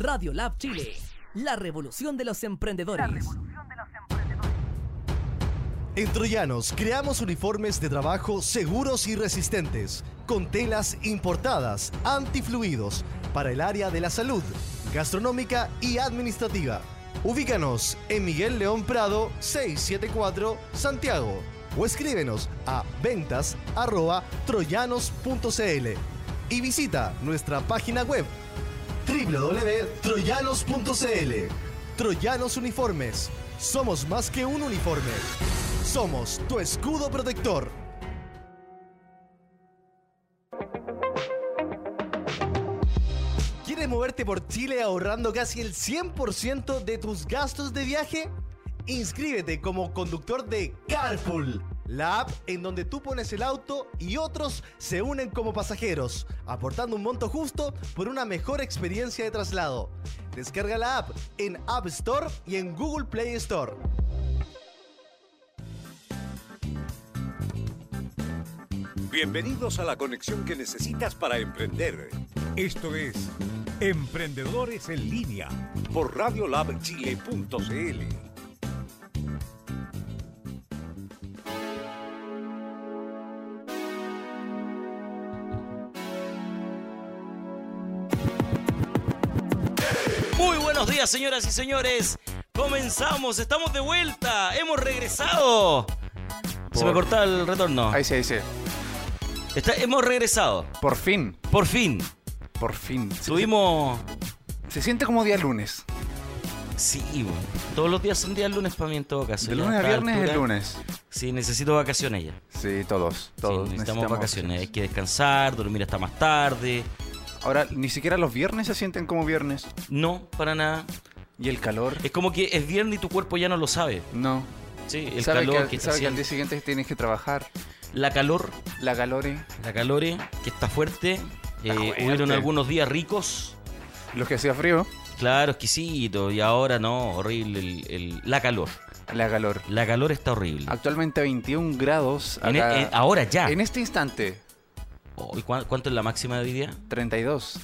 Radio Lab Chile, la revolución de los emprendedores. En Troyanos creamos uniformes de trabajo seguros y resistentes, con telas importadas, antifluidos, para el área de la salud, gastronómica y administrativa. Ubícanos en Miguel León Prado 674 Santiago o escríbenos a ventas arroba troyanos.cl y visita nuestra página web www.troyanos.cl Troyanos Uniformes. Somos más que un uniforme. Somos tu escudo protector. ¿Quieres moverte por Chile ahorrando casi el 100% de tus gastos de viaje? Inscríbete como conductor de Carpool, la app en donde tú pones el auto y otros se unen como pasajeros, aportando un monto justo por una mejor experiencia de traslado. Descarga la app en App Store y en Google Play Store. Bienvenidos a la conexión que necesitas para emprender Esto es Emprendedores en Línea. por radiolabchile.cl. días, señoras y señores. Comenzamos, estamos de vuelta, hemos regresado. Se me cortaba el retorno. Ahí sí, ahí sí. Está- hemos regresado, Por fin, por fin. por fin. Tuvimos. Se, siente como día lunes. Sí, bueno, todos los días son días lunes para mí en todo caso. De lunes a viernes es altura. lunes. Sí, necesito vacaciones ya. Sí, todos. Sí, Todos necesitamos, vacaciones. Hay que descansar, dormir hasta más tarde. Ahora, ni siquiera los viernes se sienten como viernes. No, para nada. Y el calor. Es como que es viernes y tu cuerpo ya no lo sabe. No. Sí, el sabe calor que, que, está sabe que al día siguiente tienes que trabajar. La calor, La calore. la calore, que está fuerte. Eh, fuerte. hubieron algunos días ricos. Lo que hacía frío. Claro, exquisito. Y ahora no, horrible. el- el- la calor. La calor. La calor está horrible. Actualmente 21 grados. En e- en- ahora ya. En este instante, Oh, ¿y cuán- ¿Cuánto es la máxima de hoy día? 32.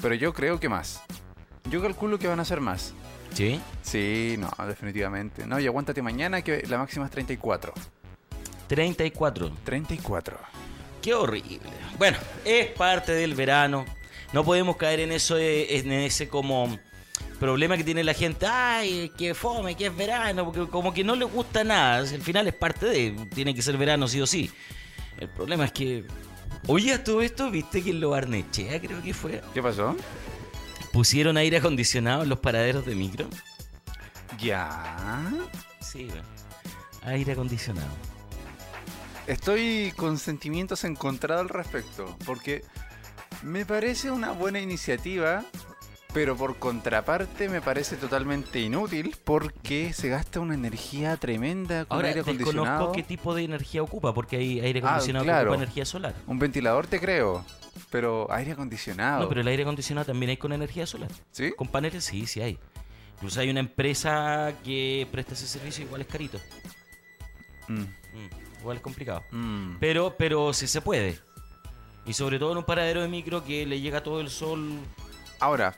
Pero yo creo que más. Yo calculo que van a ser más. Sí. Sí, no, definitivamente. No, y aguántate mañana que la máxima es 34. 34. 34. Qué horrible. Bueno, es parte del verano. No podemos caer en eso, de- en ese como problema que tiene la gente. Ay, que fome, que es verano, porque como que no le gusta nada. Al final es parte de, tiene que ser verano sí o sí. El problema es que, oye, a todo esto, viste que en lo Barnechea creo que fue. ¿Qué pasó? Pusieron aire acondicionado en los paraderos de micro. Ya. Sí, bueno. Aire acondicionado. Estoy con sentimientos encontrados al respecto, porque me parece una buena iniciativa, pero por contraparte me parece totalmente inútil porque se gasta una energía tremenda con Ahora, aire acondicionado. desconozco qué tipo de energía ocupa, porque hay aire Ah, acondicionado que ocupa energía solar. Un ventilador te creo, pero aire acondicionado. No, pero el aire acondicionado también hay con energía solar. ¿Sí? Con paneles sí, sí hay. Incluso hay una empresa que presta ese servicio, igual es carito. Mm, Mm, igual es complicado. mm. Pero, pero sí se puede. Y sobre todo en un paradero de micro que le llega todo el sol. Ahora,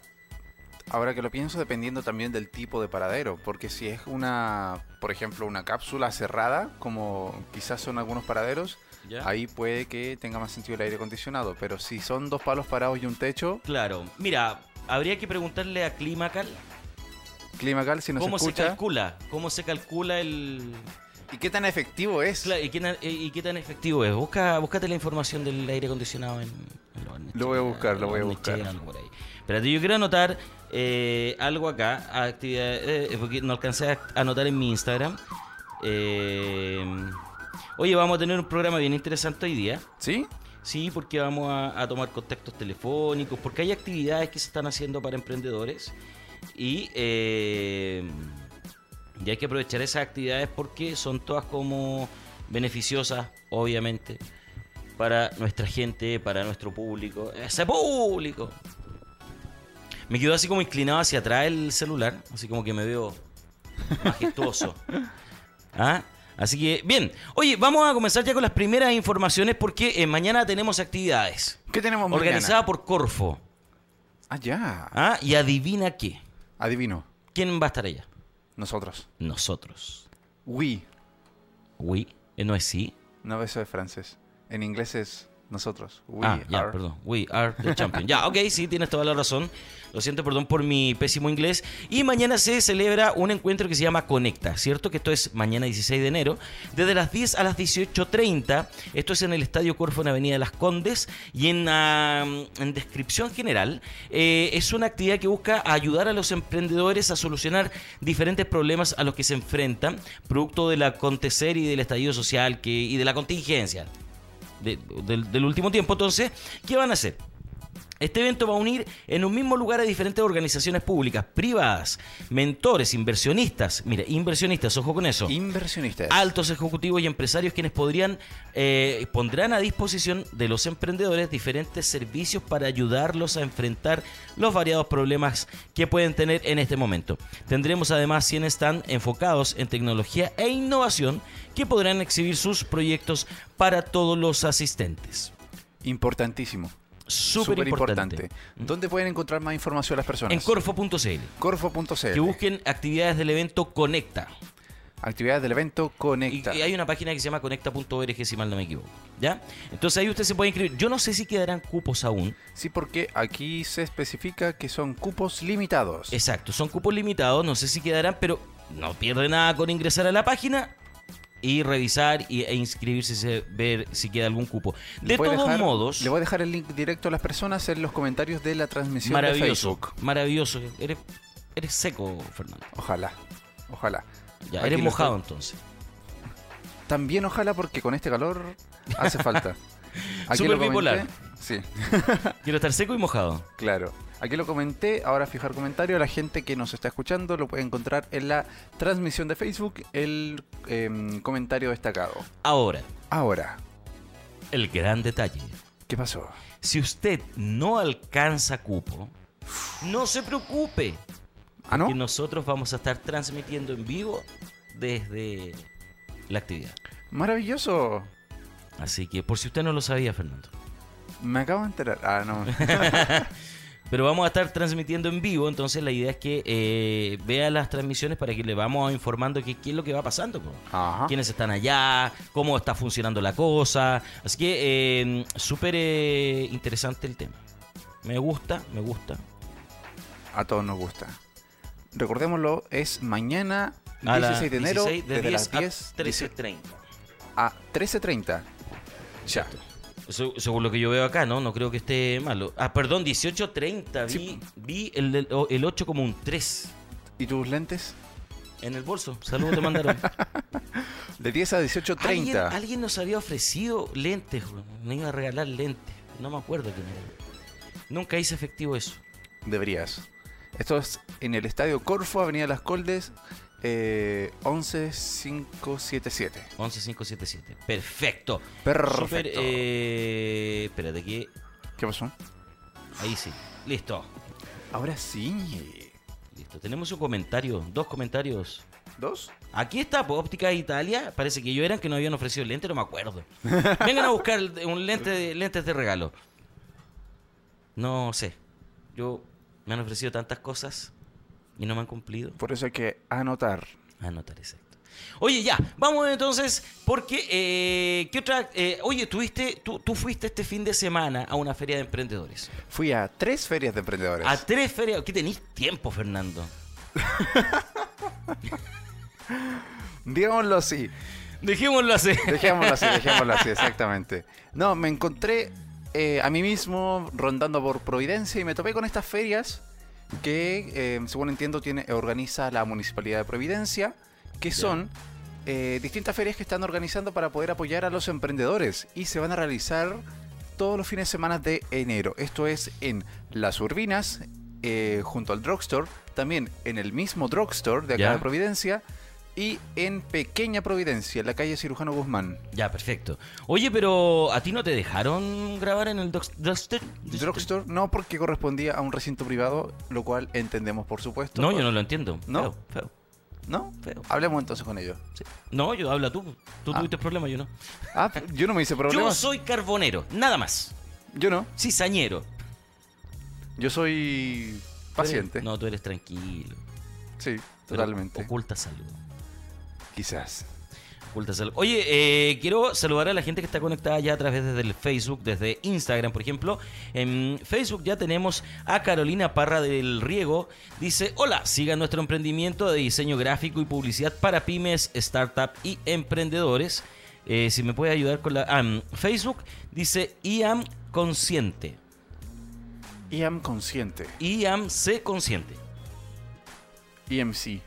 ahora que lo pienso, dependiendo también del tipo de paradero, porque si es una, por ejemplo, una cápsula cerrada, como quizás son algunos paraderos, ¿ya? ahí puede que tenga más sentido el aire acondicionado, pero si son dos palos parados y un techo, Claro. Mira, habría que preguntarle a Climacal Climacal, si nos cómo se calcula. Cómo se calcula el. ¿y qué tan efectivo es? Claro, ¿y, qué, na- y qué tan efectivo es? Busca, búscate la información del aire acondicionado en, Lo voy a buscar, lo voy a buscar. Espérate, yo quiero anotar eh, algo acá, actividad, eh, porque no alcancé a anotar en mi Instagram. Eh, oye, vamos a tener un programa bien interesante hoy día. ¿Sí? Sí, porque vamos a, a tomar contactos telefónicos, porque hay actividades que se están haciendo para emprendedores y, eh, y hay que aprovechar esas actividades porque son todas como beneficiosas, obviamente, para nuestra gente, para nuestro público. ¡Ese público! Me quedo así como inclinado hacia atrás el celular, así como que me veo majestuoso. ¿Ah? Así que, bien. Oye, vamos a comenzar ya con las primeras informaciones porque eh, mañana tenemos actividades ¿Qué tenemos mañana? organizadas por Corfo. Ah, ya. ¿Ah? Y adivina qué. Adivino. ¿Quién va a estar allá? Nosotros. Nosotros. We. We. Eh, ¿No es sí? No, eso es francés. En inglés es nosotros. We ah, ya, are. perdón. We are the champion. ya, ok, sí, tienes toda la razón. Lo siento, perdón por mi pésimo inglés. Y mañana se celebra un encuentro que se llama Conecta, ¿cierto? Que esto es mañana 16 de enero, desde las 10 a las 18.30. Esto es en el Estadio Corfo en Avenida Las Condes. Y en, ah, en descripción general, eh, es una actividad que busca ayudar a los emprendedores a solucionar diferentes problemas a los que se enfrentan, producto del acontecer y del estallido social que, y de la contingencia de- del, del último tiempo. Entonces, ¿qué van a hacer? Este evento va a unir en un mismo lugar a diferentes organizaciones públicas, privadas, mentores, inversionistas. Mire, inversionistas, ojo con eso. Inversionistas. Altos ejecutivos y empresarios quienes podrían eh, pondrán a disposición de los emprendedores diferentes servicios para ayudarlos a enfrentar los variados problemas que pueden tener en este momento. Tendremos además 100 stand enfocados en tecnología e innovación que podrán exhibir sus proyectos para todos los asistentes. Importantísimo. Súper importante. ¿Dónde pueden encontrar más información las personas? En corfo.cl. Corfo.cl. Que busquen actividades del evento Conecta. Actividades del evento Y, Conecta. y hay una página que se llama conecta.org, si mal no me equivoco. ¿Ya? Entonces ahí usted se puede inscribir. Yo no sé si quedarán cupos aún. Sí, porque aquí se especifica que son cupos limitados. Exacto, son cupos limitados, no sé si quedarán, pero no pierde nada con ingresar a la página y revisar y- e inscribirse, se- ver si queda algún cupo. De todos dejar- modos, Le voy a dejar el link directo a las personas en los comentarios de la transmisión de maravilloso, Facebook. maravilloso. Eres, eres seco, Fernando. Ojalá. Ojalá. Ya, Aquí eres mojado estoy- entonces. También ojalá porque con este calor hace falta. Lo comenté. bipolar. Sí, Quiero estar seco y mojado. claro. Aquí lo comenté, ahora fijar comentario. La gente que nos está escuchando lo puede encontrar en la transmisión de Facebook, el em, comentario destacado. Ahora, Ahora, el gran detalle. ¿qué pasó? Si usted no alcanza cupo, no se preocupe. ¿Ah, no? Que nosotros vamos a estar transmitiendo en vivo desde la actividad. Maravilloso. Así que, por si usted no lo sabía, Fernando. Me acabo de enterar. Ah, no. Pero vamos a estar transmitiendo en vivo, entonces la idea es que eh, vea las transmisiones para que le vamos informando qué, qué es lo que va pasando. Ajá. quiénes están allá, cómo está funcionando la cosa. Así que eh, súper eh, interesante el tema. Me gusta, me gusta. A todos nos gusta. Recordémoslo, es mañana, A las 16 de enero, 16 de desde 10 las a 10 13.30. a 13.30. Ya. Según lo que yo veo acá, ¿no? No creo que esté malo. Ah, perdón, 18.30. Vi, Sí. vi el, el 8 como un 3 ¿Y tus lentes? en el bolso. Saludos te mandaron. De 10 a 18.30. ¿Alguien, alguien nos había ofrecido lentes. Me iba a regalar lentes. No me acuerdo quién era. Nunca hice efectivo eso. Deberías. Esto es en el Estadio Corfo, Avenida Las Coldes, eh, 11577. 11577. Perfecto. Perfecto. Súper, eh, espérate que. ¿Qué pasó? Ahí sí. Listo. Ahora sí. Listo. Tenemos un comentario. Dos comentarios. ¿Dos? Aquí está, pues, Óptica Italia. Parece que yo eran que no habían ofrecido lente, no me acuerdo. Vengan a buscar un lente de, lentes de regalo. No sé. Yo me han ofrecido tantas cosas y no me han cumplido. Por eso hay que anotar. Anotar, exacto. Oye, ya, vamos entonces, porque, eh, ¿qué otra? eh, oye, ¿tuviste, tú, tú fuiste este fin de semana a una feria de emprendedores. Fui a tres ferias de emprendedores. A tres ferias. ¿Qué tenéis tiempo, Fernando? Digámoslo así. Dejémoslo así. Dejémoslo así, dejémoslo así, exactamente. No, me encontré eh, a mí mismo rondando por Providencia y me topé con estas ferias que, eh, según entiendo, tiene, organiza la Municipalidad de Providencia, que son eh, distintas ferias que están organizando para poder apoyar a los emprendedores y se van a realizar todos los fines de semana de enero. Esto es en Las Urbinas, eh, junto al drugstore, también en el mismo drugstore de acá Ya. de Providencia y en Pequeña Providencia, en la calle Cirujano Guzmán. Ya, perfecto. Oye, pero ¿a ti no te dejaron grabar en el Drugstore? Drugstore no porque correspondía a un recinto privado, lo cual entendemos por supuesto. No, yo no lo entiendo. ¿No? Feo, feo. ¿No? Feo. Hablemos entonces con ellos. Sí. No, yo habla tú. Tú Ah. tuviste problemas, yo no. Ah, yo no me hice Yo problemas. soy carbonero, nada más. Yo no. Cizañero. Yo soy paciente. No, tú eres tranquilo. Sí, totalmente. Oculta salud. Quizás. Oye, eh, quiero saludar a la gente que está conectada ya a través del Facebook, desde Instagram, por ejemplo. En Facebook ya tenemos a Carolina Parra del Riego. Dice, hola, siga nuestro emprendimiento de diseño gráfico y publicidad para pymes, startup y emprendedores. Eh, si me puede ayudar con la... ah, en Facebook dice IAM Consciente. IAM consciente. IAM C Consciente. EMC.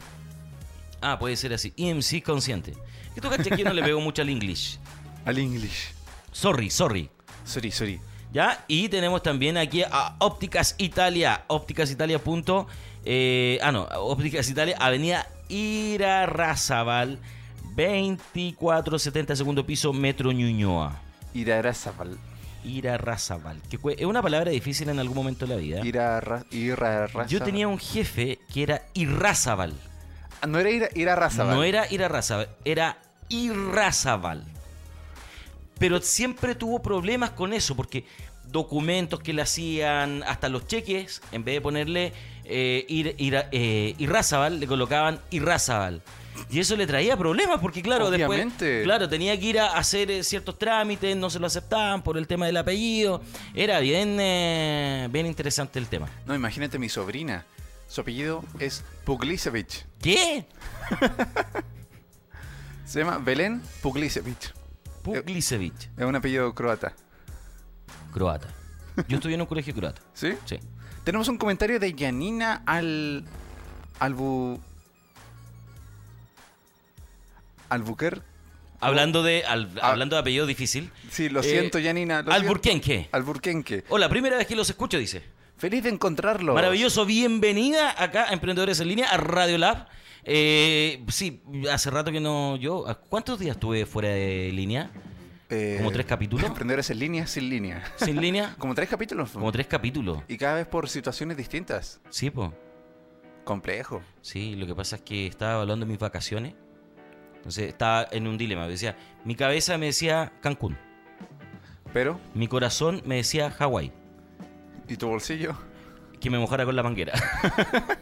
Ah, puede ser así. IMC Consciente. Que tú caché que no le pego mucho al English. Al English. Sorry, sorry. Sorry, sorry. ¿Ya? Y tenemos también aquí a Ópticas Italia. Ópticas Italia. Punto, eh, ah, no. Ópticas Italia, Avenida Irarrázaval, 2470 segundo piso, Metro Ñuñoa. Irarrázaval. Irarrázaval. Que es una palabra difícil en algún momento de la vida. Irarra- Irarrázaval. Yo tenía un jefe que era Irrázaval. Ah, No era Ira- Irarrázaval. No era Irarrázaval, era Irrázaval. Pero siempre tuvo problemas con eso, porque documentos que le hacían, hasta los cheques, en vez de ponerle eh, Ir- Ira- eh, le colocaban Irrázaval. Y eso le traía problemas, porque claro, Obviamente. después, claro, tenía que ir a hacer eh, ciertos trámites, no se lo aceptaban por el tema del apellido. Era bien, eh, bien interesante el tema. No, imagínate mi sobrina. Su apellido es Puglisevich. ¿Qué? Se llama Belén Puglisevich. Puglisevich, Es un apellido croata. croata. Yo estudié en un colegio croata. ¿Sí? Sí. Tenemos un comentario de Yanina al. Albu. Albuquerque. Hablando de, al- Ah. hablando de apellido difícil. Sí, lo Eh, siento, Yanina. lo Alburquenque. siento. Alburquenque. Hola, primera vez que los escucho, dice. Feliz de encontrarlo. Maravilloso, bienvenida acá a Emprendedores en Línea, a Radio Lab. Eh, sí, hace rato que no. Yo, ¿cuántos días estuve fuera de línea? Eh, ¿Como tres capítulos? Emprendedores en línea, sin línea. ¿Sin línea? Como tres capítulos. Como tres capítulos. Y cada vez por situaciones distintas. Sí, po. Complejo. Sí, lo que pasa es que estaba evaluando mis vacaciones. Entonces estaba en un dilema. Decía, mi cabeza me decía Cancún. Pero, Mi corazón me decía Hawái. ¿Y tu bolsillo? Que me mojara con la manguera.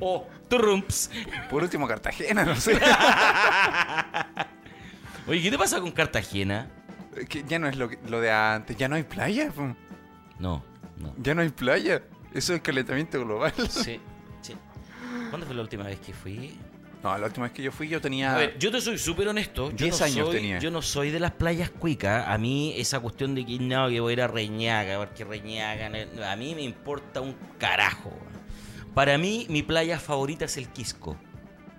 oh, turrumps. Por último, Cartagena, no sé. Oye, ¿qué te pasa con Cartagena? que ya no es lo, que- lo de antes. Ya no hay playa. po. No, no. Ya no hay playa. Eso es calentamiento global. Sí, sí. ¿Cuándo fue la última vez que fui? No, la última vez que yo fui yo tenía... A ver, yo te soy súper honesto. Yo 10 no años soy, tenía. Yo no soy de las playas cuicas. A mí esa cuestión de que no, que voy a ir a Reñaca, porque Reñaca... no- A mí me importa un carajo. Para mí, mi playa favorita es el Quisco.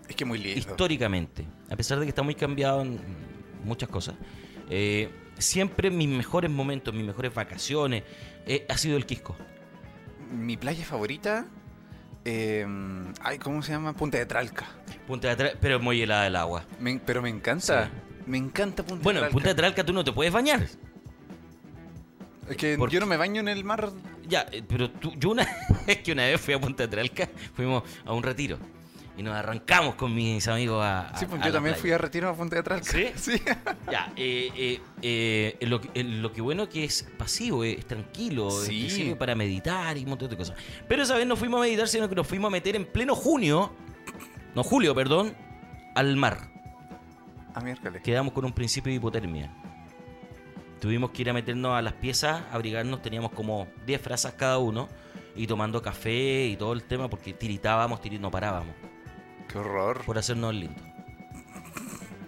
Es que muy lindo. históricamente, a pesar de que está muy cambiado en muchas cosas, eh, siempre mis mejores momentos, mis mejores vacaciones, eh, ha sido el Quisco. Mi playa favorita... eh, ay, ¿cómo se llama? Punta de Tralca. Punta de Tralca, pero es muy helada el agua. Me- pero me encanta. Me encanta Punta Bueno, de en Tralca. Punta de Tralca tú no te puedes bañar. Es que ¿Por yo no me baño en el mar. Ya, eh, pero tú, yo una es que una vez fui a Punta de Tralca, fuimos a un retiro y nos arrancamos con mis amigos a, a- Sí, a yo también playa. fui a retiro a Punta de Tralca. ¿Sí? Sí. Ya, eh, eh, eh, lo, que- eh, lo que bueno que es pasivo, es tranquilo, es Sí. que sirve para meditar y un montón de cosas. Pero esa vez no fuimos a meditar, sino que nos fuimos a meter en pleno junio, no julio, perdón, al mar. A miércoles. Quedamos con un principio de hipotermia. Tuvimos que ir a meternos a las piezas, abrigarnos, teníamos como 10 frazas cada uno, y tomando café y todo el tema, porque tiritábamos, tiri- no parábamos, Qué horror. por hacernos lindo.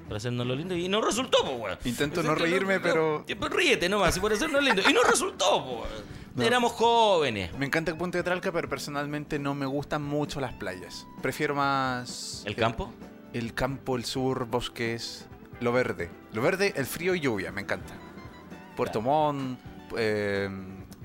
Por hacernos lo lindo, y no resultó, pues, weón. Intento no reírme, pero- pues ríete nomás, y por hacernos lindo. Y no resultó, po. No. Éramos jóvenes. Me encanta Punta de Tralca, pero personalmente no me gustan mucho las playas. Prefiero más. ¿El campo? El campo, el sur, bosques, lo verde. Lo verde, el frío y lluvia, me encanta. Puerto Montt, eh,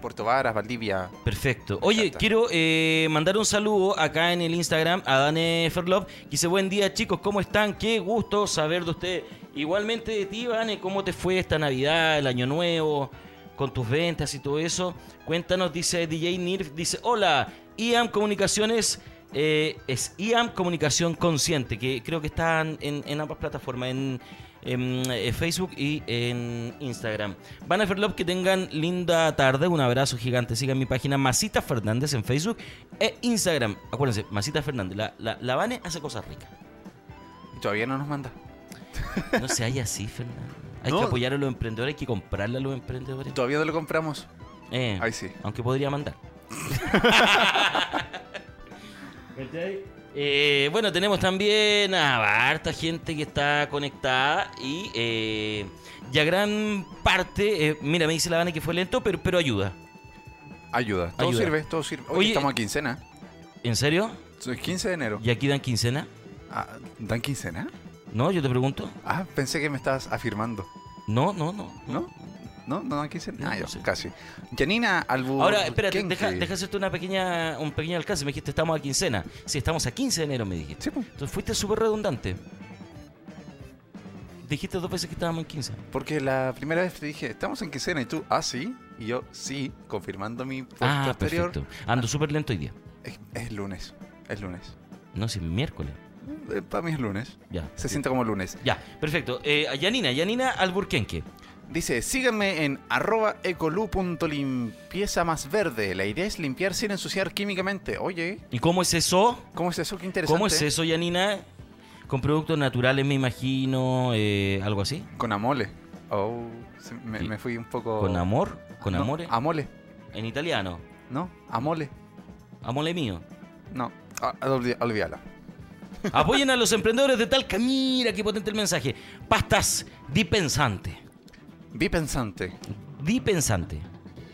Puerto Varas, Valdivia. Perfecto. Me Oye, encanta. quiero eh, mandar un saludo acá en el Instagram a Dane Ferlov. Dice, buen día chicos, ¿cómo están? Qué gusto saber de ustedes. Igualmente de ti, Vane, ¿cómo te fue esta Navidad, el Año Nuevo, con tus ventas y todo eso? Cuéntanos, dice DJ Nirf, dice, hola, IAM Comunicaciones, eh, es IAM Comunicación Consciente, que creo que están en, en ambas plataformas, en en eh, Facebook y en Instagram. Van a Love, que tengan linda tarde. Un abrazo gigante. Sigan mi página Masita Fernández en Facebook e Instagram. Acuérdense, Masita Fernández. La, la, la Vane hace cosas ricas. Y todavía no nos manda. No se haya así, Fernando. Hay No. que apoyar a los emprendedores, hay que comprarle a los emprendedores. Todavía no lo compramos. Eh, Ahí sí. Aunque podría mandar. Eh, bueno, tenemos también a harta gente que está conectada y eh, ya gran parte, eh, mira, me dice la Vane que fue lento, pero, pero ayuda. Ayuda. Todo Ayuda. sirve, todo sirve. Oye, estamos a quincena. ¿En serio? Es 15 de enero. ¿Y aquí dan quincena? Ah, ¿Dan quincena? ¿No? Yo te pregunto. Ah, pensé que me estabas afirmando. No, no, no. ¿No? ¿No? ¿No? No, Ah, no yo, casi. Janina Albu. Ahora, espérate, deja, deja hacerte una pequeña, un pequeño alcance. Me dijiste, estamos a quincena. Sí, estamos a 15 de enero, me dijiste. Sí, pues, Entonces fuiste súper redundante. Dijiste dos veces que estábamos en 15. porque la primera vez te dije, estamos en quincena y tú, ah, sí. Y yo, sí, confirmando mi puesto Ah, anterior. perfecto. Ando súper lento hoy día. Es, es lunes. Es lunes. No, si es miércoles. Para mí es lunes. Ya. Se siente como lunes. Ya, perfecto. Eh, Yanina, Yanina Alburquenque. Dice, síganme en arroba ecolu.limpieza más verde. La idea es limpiar sin ensuciar químicamente. Oye, ¿Y cómo es eso? ¿cómo es eso? Qué interesante. ¿Cómo es eso, Yanina? Con productos naturales, me imagino, eh, algo así. Con amole. Oh, me, fui un poco... ¿Con amor? ¿Con No, amore? Amole. En italiano. ¿No? Amole. Amole mío. No. Olvídala. Apoyen a los emprendedores de Talca. Mira qué potente el mensaje. Pastas dipensante. Bipensante. Dipensante.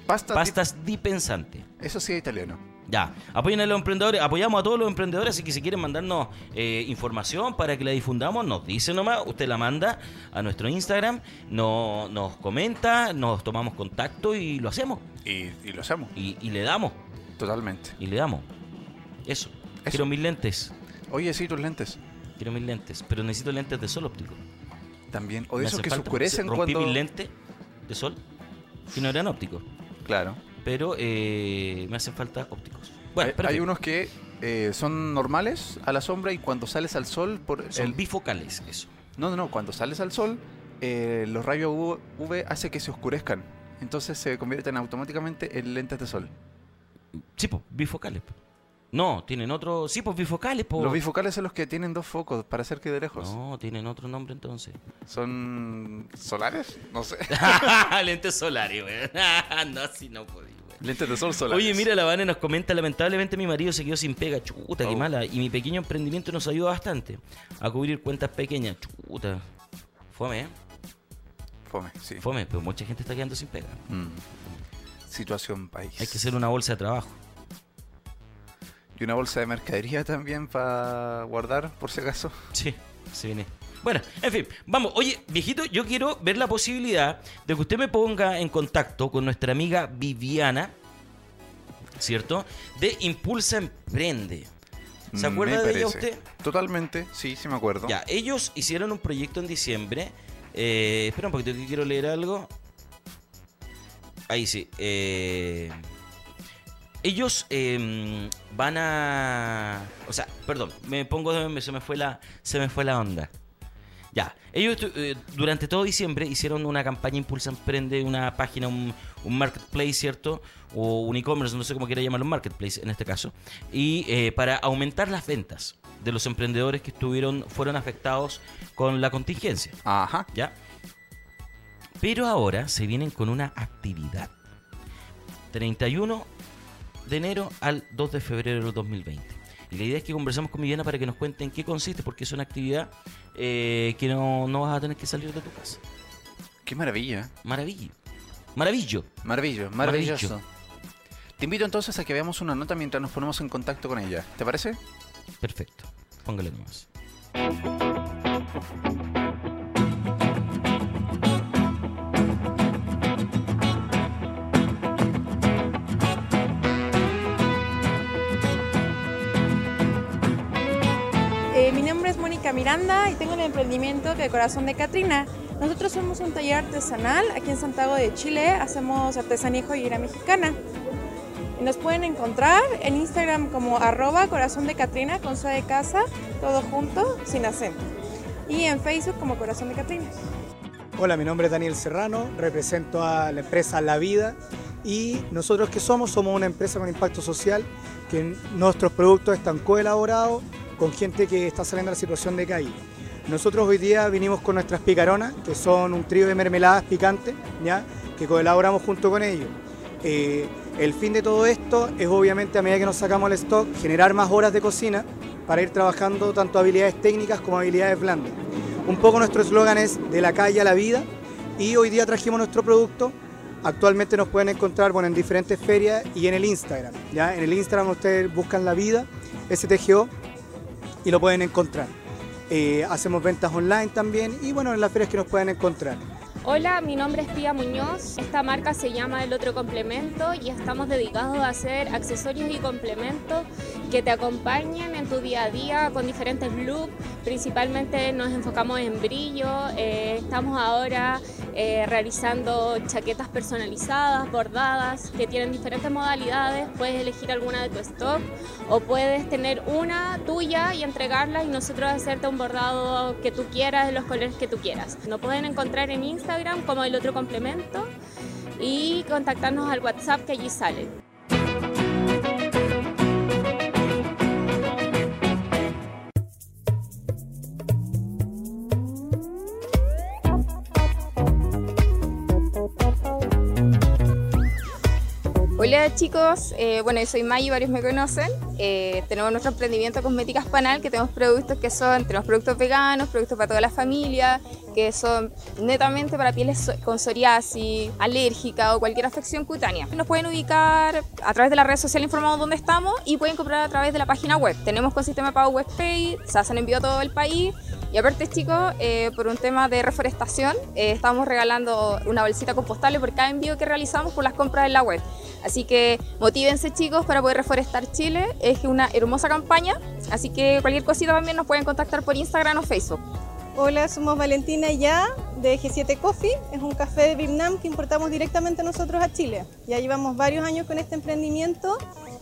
Pasta. Pastas dipensante. dip- Eso sí es italiano. Ya, apoyen a los emprendedores, apoyamos a todos los emprendedores, así que si quieren mandarnos eh, información para que la difundamos, nos dice nomás, usted la manda a nuestro Instagram, no, nos comenta, nos tomamos contacto y lo hacemos. Y, y lo hacemos. Y, y le damos, Totalmente. y le damos. Eso. Eso. Quiero mis lentes, Oye, sí, tus lentes. quiero mis lentes, pero necesito lentes de sol óptico. También. O de esos que se oscurecen rompí cuando... mis lentes de sol, que no eran ópticos, Claro. pero eh, me hacen falta ópticos. Bueno, hay, hay unos que eh, son normales a la sombra y cuando sales al sol por Son el bifocales, eso. no no no cuando sales al sol eh, los rayos UV hace que se oscurezcan entonces se convierten automáticamente en lentes de sol Sí, pues, bifocales. No, tienen otro. Sí, pues bifocales, po. los bifocales son los que tienen dos focos para hacer que de lejos No, tienen otro nombre entonces. son solares no sé Lentes solares, weón. no, así no podía, lentes de sol solares Oye, mira, la Vane nos comenta, lamentablemente mi marido se quedó sin pega, chuta, qué Oh. mala. Y mi pequeño emprendimiento nos ayuda bastante a cubrir cuentas pequeñas, chuta. Fome, ¿eh? fome sí Fome, pero mucha gente está quedando sin pega. Mm. situación país Hay que hacer una bolsa de trabajo. Y una bolsa de mercadería también para guardar por si acaso Sí, se viene. Bueno, en fin, vamos. Oye, viejito, yo quiero ver la posibilidad de que usted me ponga en contacto con nuestra amiga Viviana, ¿cierto? De Impulsa Emprende. ¿Se Mm, acuerda me de ella usted? totalmente sí sí me acuerdo Ya, ellos hicieron un proyecto en diciembre. Eh, espera un poquito que quiero leer algo. Ahí sí. eh, ellos eh, van a. O sea, perdón, me pongo. Se me fue la, se me fue la onda. Ya, ellos eh, durante todo diciembre hicieron una campaña Impulsa Emprende, una página, un, un marketplace, ¿cierto? O un e-commerce, no sé cómo quiera llamarlo, marketplace en este caso. Y eh, para aumentar las ventas de los emprendedores que estuvieron, fueron afectados con la contingencia, ajá ¿ya? Pero ahora se vienen con una actividad. 31 de enero al 2 de febrero del 2020. Y la idea es que conversamos con Viviana para que nos cuente en qué consiste, porque es una actividad eh, que no, no vas a tener que salir de tu casa. qué maravilla Maravilla. Maravillo. Maravilloso, maravilloso. Te invito entonces a que veamos una nota mientras nos ponemos en contacto con ella. ¿Te parece? Perfecto. Póngale nomás. Miranda y tengo el emprendimiento que Corazón de Catrina. Nosotros somos un taller artesanal aquí en Santiago de Chile, hacemos artesanía y joyería mexicana. Nos pueden encontrar en Instagram como arroba corazón de Catrina con su de casa, todo junto, sin acento. y en Facebook como Corazón de Catrina. Hola, mi nombre es Daniel Serrano, represento a la empresa La Vida y nosotros que somos, somos una empresa con impacto social, que nuestros productos están coelaborados con gente que está saliendo de la situación de calle. Nosotros hoy día vinimos con nuestras picaronas, que son un trío de mermeladas picantes, ¿ya? que colaboramos junto con ellos. Eh, el fin de todo esto es obviamente a medida que nos sacamos el stock, generar más horas de cocina para ir trabajando tanto habilidades técnicas como habilidades blandas. Un poco nuestro eslogan es de la calle a la vida y hoy día trajimos nuestro producto. Actualmente nos pueden encontrar bueno, en diferentes ferias y en el Instagram. ¿ya? En el Instagram ustedes buscan la vida, STGO, y lo pueden encontrar. Eh, hacemos ventas online también y bueno, en las ferias que nos pueden encontrar. Hola, mi nombre es Pía Muñoz. Esta marca se llama El Otro Complemento y estamos dedicados a hacer accesorios y complementos que te acompañen en tu día a día con diferentes looks. Principalmente nos enfocamos en brillo. Eh, estamos ahora eh, realizando chaquetas personalizadas, bordadas, que tienen diferentes modalidades. Puedes elegir alguna de tu stock o puedes tener una tuya y entregarla y nosotros hacerte un bordado que tú quieras, de los colores que tú quieras. Nos pueden encontrar en Instagram como el otro complemento y contactarnos al WhatsApp que allí sale. Hola chicos, eh, bueno yo soy May, varios me conocen. Eh, tenemos nuestro emprendimiento Cosméticas Panal, que tenemos productos que son, tenemos productos veganos, productos para toda la familia, que son netamente para pieles con psoriasis, alérgica o cualquier afección cutánea. Nos pueden ubicar a través de la red social informamos dónde estamos y pueden comprar a través de la página web. Tenemos con sistema de pago WebPay, se hacen envío a todo el país y aparte, chicos, eh, por un tema de reforestación, eh, estamos regalando una bolsita compostable por cada envío que realizamos por las compras en la web. Así que motívense, chicos, para poder reforestar Chile. Es una hermosa campaña. Así que cualquier cosita también nos pueden contactar por Instagram o Facebook. Hola, somos Valentina Ya de G7 Coffee. Es un café de Vietnam que importamos directamente nosotros a Chile. Ya llevamos varios años con este emprendimiento.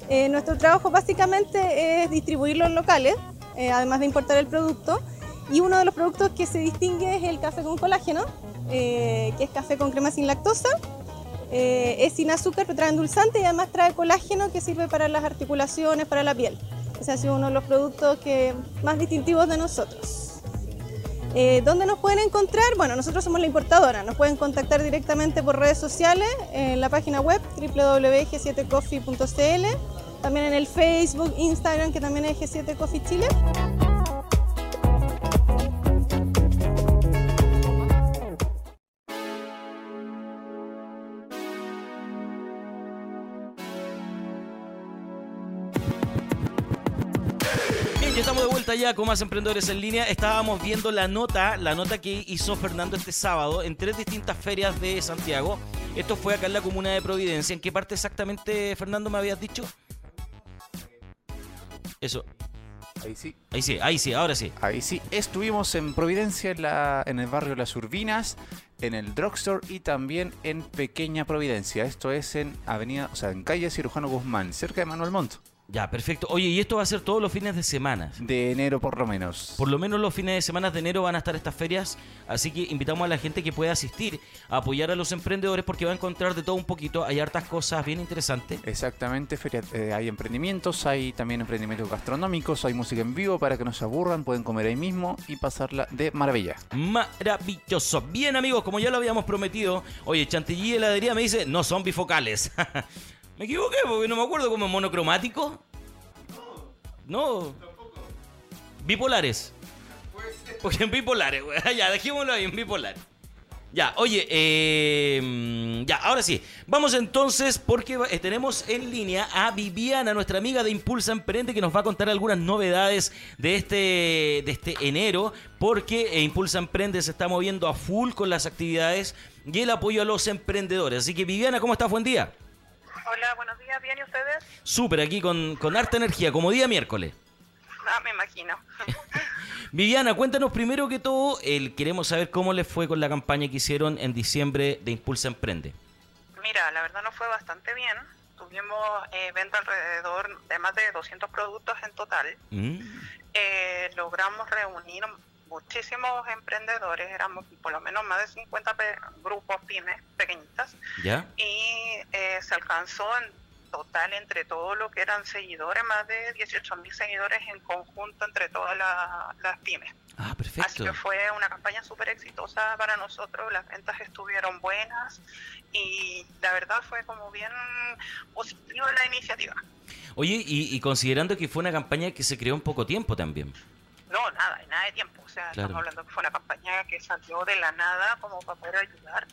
Eh, nuestro trabajo básicamente es distribuirlo en locales, además de importar el producto. Y uno de los productos que se distingue es el café con colágeno, eh, que es café con crema sin lactosa. Eh, es sin azúcar, pero trae endulzante y además trae colágeno que sirve para las articulaciones, para la piel. Ese ha sido uno de los productos que, más distintivos de nosotros. Eh, ¿Dónde nos pueden encontrar? Bueno, nosotros somos la importadora. Nos pueden contactar directamente por redes sociales, en la página web www.g7coffee.cl, también en el Facebook, Instagram, que también es G7 Coffee Chile. Con más emprendedores en línea. Estábamos viendo la nota, la nota que hizo Fernando este sábado en tres distintas ferias de Santiago. Esto fue acá en la comuna de Providencia. ¿En qué parte exactamente, Fernando, me habías dicho? Eso. Ahí sí. Ahí sí, ahí sí, ahora sí. Ahí sí. Estuvimos en Providencia, en, la, en el barrio Las Urbinas, en el Drugstore y también en Pequeña Providencia. Esto es en Avenida, o sea, en calle Cirujano Guzmán, cerca de Manuel Montt. Ya, perfecto. Oye, y esto va a ser todos los fines de semana. De enero por lo menos. Por lo menos los fines de semana de enero van a estar estas ferias, así que invitamos a la gente que pueda asistir a apoyar a los emprendedores porque va a encontrar de todo un poquito, hay hartas cosas bien interesantes. Exactamente, feria, eh, hay emprendimientos, hay también emprendimientos gastronómicos, hay música en vivo para que no se aburran, pueden comer ahí mismo y pasarla de maravilla. Maravilloso. Bien amigos, como ya lo habíamos prometido, oye, Chantilly Heladería me dice, no son bifocales. Me equivoqué porque no me acuerdo cómo es monocromático. No. Bipolares. Porque en bipolares, güey. Ya, dejémoslo ahí en bipolares. Ya, oye, eh, ya, ahora sí. Vamos entonces porque eh, tenemos en línea a Viviana, nuestra amiga de Impulsa Emprende, que nos va a contar algunas novedades de este, de este enero, porque eh, Impulsa Emprende se está moviendo a full con las actividades y el apoyo a los emprendedores. Así que Viviana, ¿cómo estás? Buen día. Hola, buenos días, ¿bien y ustedes? Súper, aquí con, con harta energía, como día miércoles. Ah, me imagino. Viviana, cuéntanos primero que todo, el, queremos saber cómo les fue con la campaña que hicieron en diciembre de Impulsa Emprende. Mira, la verdad nos fue bastante bien. Tuvimos eh, venta alrededor de más de 200 productos en total. Mm. Eh, logramos reunir muchísimos emprendedores, éramos por lo menos más de 50 pe- grupos pymes pequeñitas, ¿Ya? y eh, se alcanzó en total entre todo lo que eran seguidores, más de 18 mil seguidores en conjunto entre todas la- las pymes. Ah, Así perfecto. que fue una campaña súper exitosa para nosotros, las ventas estuvieron buenas y la verdad fue como bien positiva la iniciativa. Oye, y, y considerando que fue una campaña que se creó en poco tiempo también. No, nada, nada de tiempo. O sea, Claro. estamos hablando que fue una campaña que salió de la nada como para poder ayudar.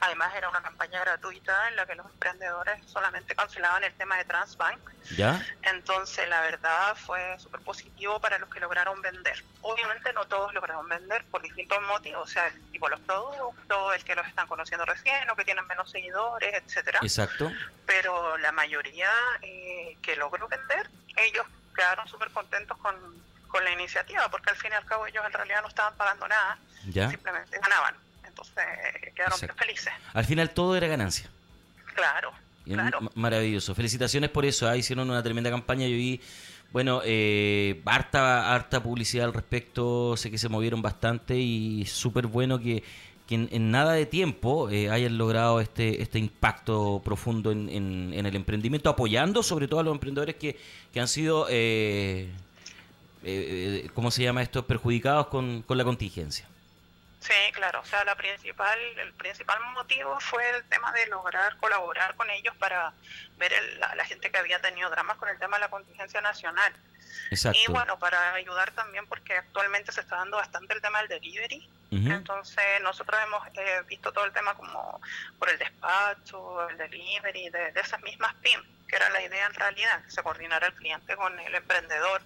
Además, era una campaña gratuita en la que los emprendedores solamente cancelaban el tema de Transbank. ¿Ya? Entonces, la verdad fue súper positivo para los que lograron vender. Obviamente, no todos lograron vender por distintos motivos. O sea, el tipo de los productos, el que los están conociendo recién o que tienen menos seguidores, etcétera Exacto. pero la mayoría eh, que logró vender, ellos quedaron súper contentos con, con la iniciativa, porque al fin y al cabo ellos en realidad no estaban pagando nada, ¿Ya? simplemente ganaban. Entonces eh, quedaron Exacto. felices. Al final todo era ganancia. Claro, claro. ma- Maravilloso. Felicitaciones por eso. ah, Hicieron una tremenda campaña. Yo vi, bueno, eh, harta, harta publicidad al respecto. Sé que se movieron bastante y súper bueno que, que en, en nada de tiempo eh, hayan logrado este, este impacto profundo en, en- en el emprendimiento, apoyando sobre todo a los emprendedores que, que han sido, eh, eh, eh, ¿cómo se llama esto?, perjudicados con, con la contingencia. Sí, claro. O sea, la principal, el principal motivo fue el tema de lograr colaborar con ellos para ver el- la, la gente que había tenido dramas con el tema de la contingencia nacional. Exacto. Y bueno, para ayudar también porque actualmente se está dando bastante el tema del delivery. Entonces nosotros hemos eh, visto todo el tema como por el despacho, el delivery, de, de esas mismas PIM, que era la idea en realidad, que se coordinara el cliente con el emprendedor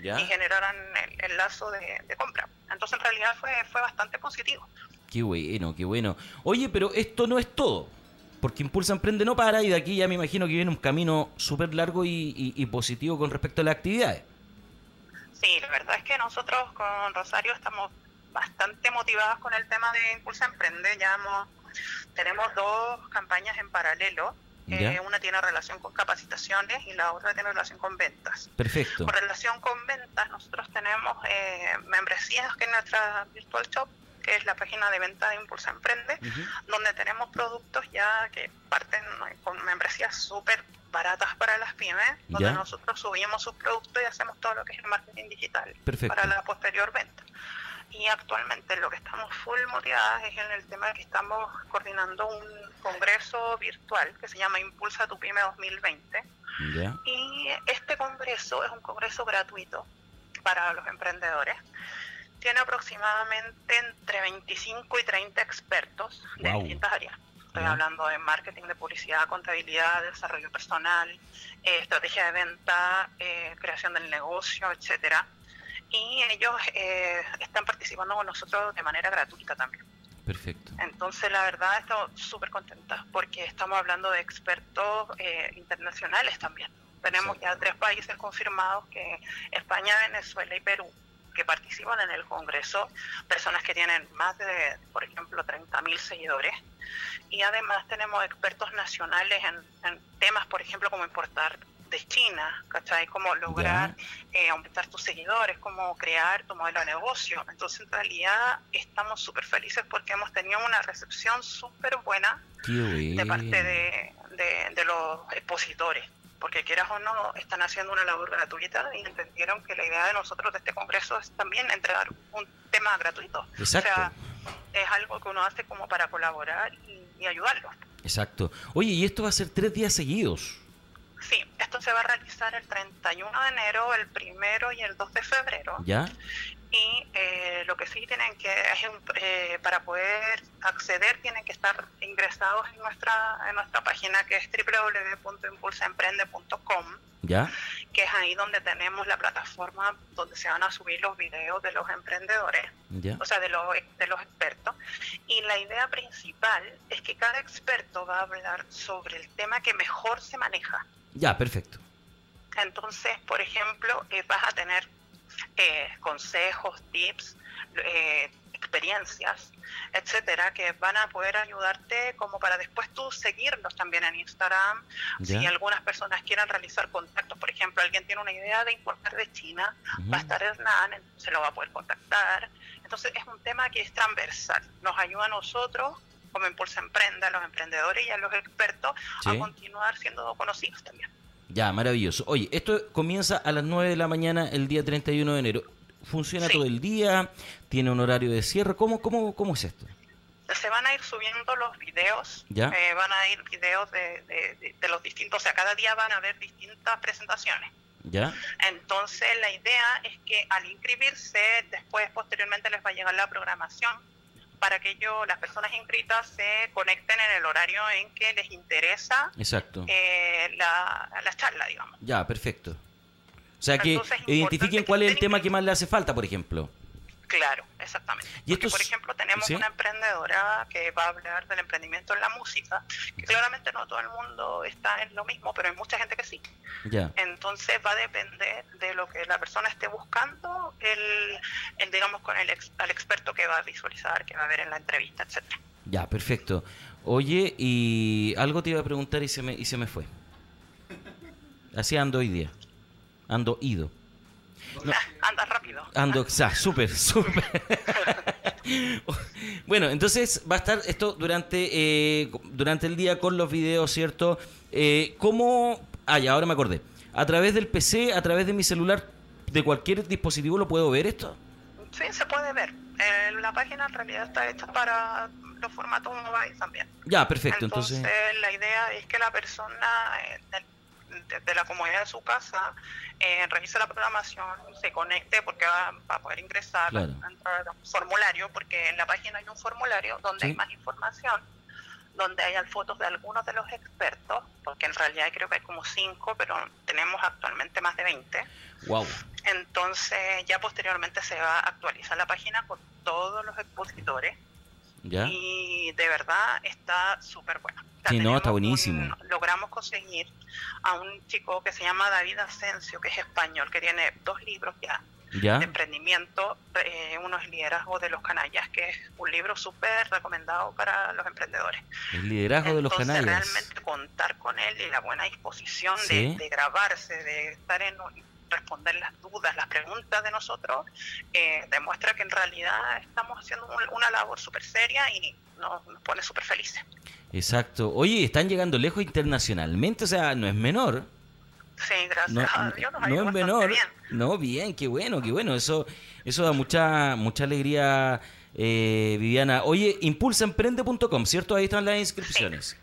¿Ya? y generaran el, el lazo de, de compra. Entonces en realidad fue, fue bastante positivo. Qué bueno, qué bueno. Oye, pero esto no es todo. Porque Impulsa Emprende no para y de aquí ya me imagino que viene un camino súper largo y, y- y positivo con respecto a las actividades. Sí, la verdad es que nosotros con Rosario estamos bastante motivadas con el tema de Impulsa Emprende. Ya hemos- tenemos dos campañas en paralelo. Eh, una tiene relación con capacitaciones y la otra tiene relación con ventas. Perfecto. Con relación con ventas, nosotros tenemos eh, membresías que es nuestra Virtual Shop, que es la página de venta de Impulsa Emprende, donde tenemos productos ya que parten eh, con membresías súper baratas para las pymes, donde Ya. nosotros subimos sus productos y hacemos todo lo que es el marketing digital Perfecto. para la posterior venta. Y actualmente lo que estamos full motivadas es en el tema de que estamos coordinando un congreso virtual que se llama Impulsa tu Pyme 2020. ¿Ya? Y este congreso es un congreso gratuito para los emprendedores. Tiene aproximadamente entre 25 y 30 expertos de distintas áreas. Estoy hablando de marketing, de publicidad, contabilidad, desarrollo personal, eh, estrategia de venta, eh, creación del negocio, etcétera. Y ellos eh, están participando con nosotros de manera gratuita también. Perfecto. Entonces, la verdad, estamos súper contentas porque estamos hablando de expertos eh, internacionales también. Tenemos ya tres países confirmados que España, Venezuela y Perú que participan en el Congreso, personas que tienen más de, por ejemplo, 30.000 seguidores. Y además tenemos expertos nacionales en, en temas, por ejemplo, como importar de China, ¿cachai? Cómo lograr eh, aumentar tus seguidores, cómo crear tu modelo de negocio. Entonces, en realidad, estamos súper felices porque hemos tenido una recepción súper buena de parte de, de- de los expositores. Porque quieras o no, están haciendo una labor gratuita y entendieron que la idea de nosotros de este congreso es también entregar un tema gratuito. Exacto. O sea, es algo que uno hace como para colaborar y, y ayudarlos. Exacto. Oye, y esto va a ser tres días seguidos. Sí, esto se va a realizar el 31 de enero, el primero y el 2 de febrero. ¿Ya? Y eh, lo que sí tienen que, eh, para poder acceder, tienen que estar ingresados en nuestra, en nuestra página que es www.impulsaemprende.com, ¿Ya? que es ahí donde tenemos la plataforma donde se van a subir los videos de los emprendedores ¿Ya? o sea, de los, de los expertos. Y la idea principal es que cada experto va a hablar sobre el tema que mejor se maneja. Ya, perfecto. Entonces, por ejemplo, eh, vas a tener eh, consejos, tips, eh, experiencias, etcétera, que van a poder ayudarte como para después tú seguirlos también en Instagram. Si algunas personas quieren realizar contactos, por ejemplo, alguien tiene una idea de importar de China, va a estar Hernán, entonces lo va a poder contactar. Entonces es un tema que es transversal. Nos ayuda a nosotros, como Impulsa Emprenda, a los emprendedores y a los expertos, Sí. a continuar siendo conocidos también. Ya, maravilloso. Oye, esto comienza a las 9 de la mañana el día 31 de enero. ¿Funciona Sí. todo el día? ¿Tiene un horario de cierre? ¿Cómo, cómo, cómo es esto? Se van a ir subiendo los videos, Ya. eh, van a ir videos de, de- de- de los distintos, o sea, cada día van a haber distintas presentaciones. ¿Ya? Entonces, la idea es que al inscribirse, después, posteriormente, les va a llegar la programación para que ellos, las personas inscritas se conecten en el horario en que les interesa Exacto. eh, la, la charla, digamos. Ya, perfecto. O sea que Entonces, identifiquen cuál es el tema que más le hace falta, por ejemplo. Claro, exactamente. Y Porque, por ejemplo, tenemos ¿Sí? una emprendedora que va a hablar del emprendimiento en la música, que claramente no todo el mundo está en lo mismo, pero hay mucha gente que sí. Ya. Entonces va a depender de lo que la persona esté buscando, el, el, digamos, con el ex- al experto que va a visualizar, que va a ver en la entrevista, etcétera. Ya, perfecto. Oye, y algo te iba a preguntar y se me, y se me fue. Así ando hoy día. Ando ido. No. Ah, anda rápido. Ando, xa, súper, súper. bueno, entonces va a estar esto durante, eh, durante el día con los videos, ¿cierto? Eh, ¿Cómo...? Ah, ya, ahora me acordé. A través del PC, a través de mi celular, de cualquier dispositivo, ¿lo puedo ver esto? Sí, se puede ver. Eh, la página en realidad está hecha para los formatos mobile también. Ya, perfecto. Entonces, Entonces, la idea es que la persona del- desde la comodidad de su casa eh, revise la programación, se conecte porque va, va a poder ingresar, Claro. a entrar a un formulario, porque en la página hay un formulario donde Sí. hay más información, donde hay fotos de algunos de los expertos, porque en realidad creo que hay como cinco, pero tenemos actualmente más de 20. wow. Entonces ya posteriormente se va a actualizar la página con todos los expositores ¿Ya? y de verdad está súper buena. Sea, Sí, no, está buenísimo. un- logramos conseguir a un chico que se llama David Asensio, que es español, que tiene dos libros ya ¿Ya? de emprendimiento, eh, uno es Liderazgo de los Canallas, que es un libro súper recomendado para los emprendedores. El liderazgo de los Entonces, canallas. realmente contar con él y la buena disposición Sí. de, de grabarse, de estar en responder las dudas, las preguntas de nosotros, eh, demuestra que en realidad estamos haciendo un- una labor súper seria y nos, nos pone súper felices. Exacto. Oye, están llegando lejos internacionalmente, o sea, no es menor. Sí, gracias No, a Dios nos no es menor. bien. No, bien, qué bueno, qué bueno. Eso, eso da mucha, mucha alegría, eh, Viviana. Oye, impulsaemprende.com, ¿cierto? Ahí están las inscripciones. Sí,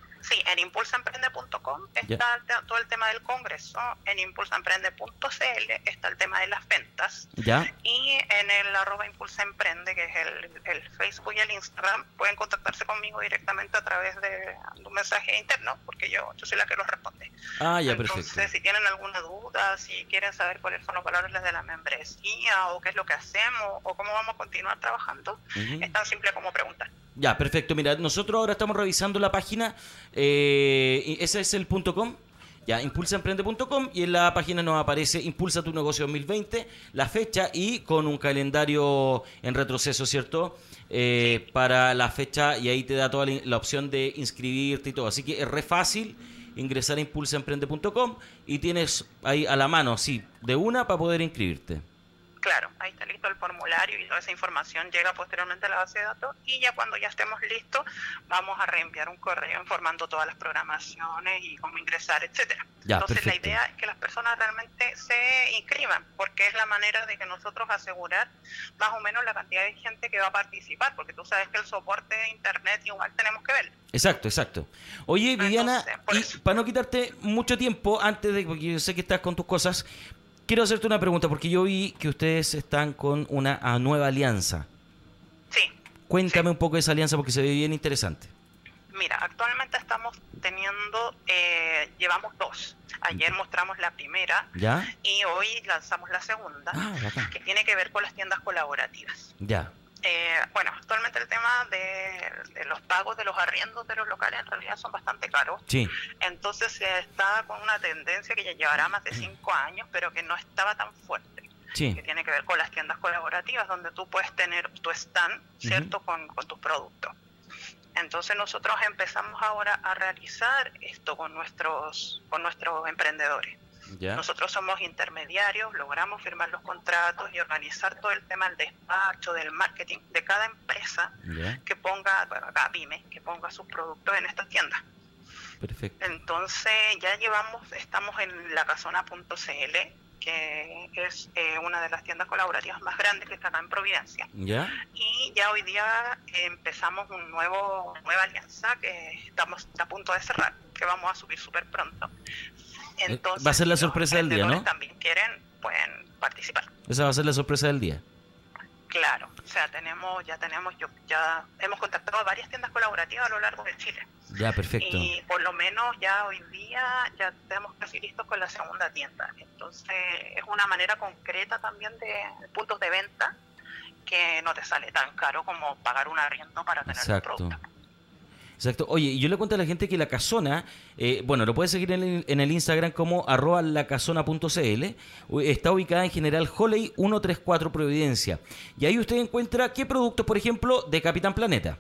en impulsaemprende.com está todo el tema del congreso, en impulsaemprende.cl está el tema de las ventas ¿Ya? y en el arroba impulsa emprende, que es el, el Facebook y el Instagram, pueden contactarse conmigo directamente a través de un mensaje interno, porque yo, yo soy la que los responde. Ah, ya, Entonces, perfecto. si tienen alguna duda, si quieren saber cuáles son los valores de la membresía, o qué es lo que hacemos, o cómo vamos a continuar trabajando, es tan simple como preguntar. Ya, perfecto. Mira, nosotros ahora estamos revisando la página. Eh, ese es el punto .com. Ya, impulsaemprende.com y en la página nos aparece Impulsa tu negocio 2020, la fecha y con un calendario en retroceso, ¿cierto? Eh, para la fecha y ahí te da toda la, la opción de inscribirte y todo. Así que es re fácil ingresar a impulsaemprende.com y tienes ahí a la mano, sí, de una para poder inscribirte. Claro, ahí está listo el formulario y toda esa información llega posteriormente a la base de datos y ya cuando ya estemos listos vamos a reenviar un correo informando todas las programaciones y cómo ingresar, etcétera. Ya, Entonces perfecto. la idea es que las personas realmente se inscriban porque es la manera de que nosotros asegurar más o menos la cantidad de gente que va a participar porque tú sabes que el soporte de internet igual tenemos que ver. Exacto, exacto. Oye, Viviana, Entonces, y para no quitarte mucho tiempo, antes de, porque yo sé que estás con tus cosas, quiero hacerte una pregunta, porque yo vi que ustedes están con una ah, nueva alianza. Sí, Cuéntame un poco de esa alianza porque se ve bien interesante. Mira, actualmente estamos teniendo, eh, llevamos dos. Ayer mostramos la primera ¿Ya? y hoy lanzamos la segunda, Ah, que tiene que ver con las tiendas colaborativas. Ya. Eh, bueno, actualmente el tema de, de los pagos de los arriendos de los locales en realidad son bastante caros. Sí. Entonces se está con una tendencia que ya llevará más de cinco años, pero que no estaba tan fuerte. Sí. Que tiene que ver con las tiendas colaborativas, donde tú puedes tener tu stand, ¿cierto? con, con tus productos. Entonces nosotros empezamos ahora a realizar esto con nuestros, con nuestros emprendedores. Nosotros somos intermediarios, logramos firmar los contratos y organizar todo el tema del despacho, del marketing de cada empresa que ponga, bueno, pyme, que ponga sus productos en estas tiendas. Perfecto. Entonces ya llevamos, estamos en lacasona.cl, que es eh, una de las tiendas colaborativas más grandes que está acá en Providencia. ¿Ya? Y ya hoy día empezamos un nuevo nueva alianza que estamos a punto de cerrar, que vamos a subir súper pronto. Entonces, Eh, va a ser la sorpresa del día, ¿no? también quieren, pueden participar. Esa va a ser la sorpresa del día. Claro, o sea, tenemos, ya tenemos, yo, ya hemos contactado a varias tiendas colaborativas a lo largo de Chile. Ya, perfecto. Y por lo menos ya hoy día ya estamos casi listos con la segunda tienda. Entonces es una manera concreta también de puntos de venta que no te sale tan caro como pagar un arriendo para tener Exacto. producto. Exacto. Oye, y yo le cuento a la gente que la casona, eh, bueno, lo puedes seguir en el, en el Instagram como arroba lacasona.cl. Está ubicada en General Holley 134 Providencia. Y ahí usted encuentra qué productos, por ejemplo, de Capitán Planeta.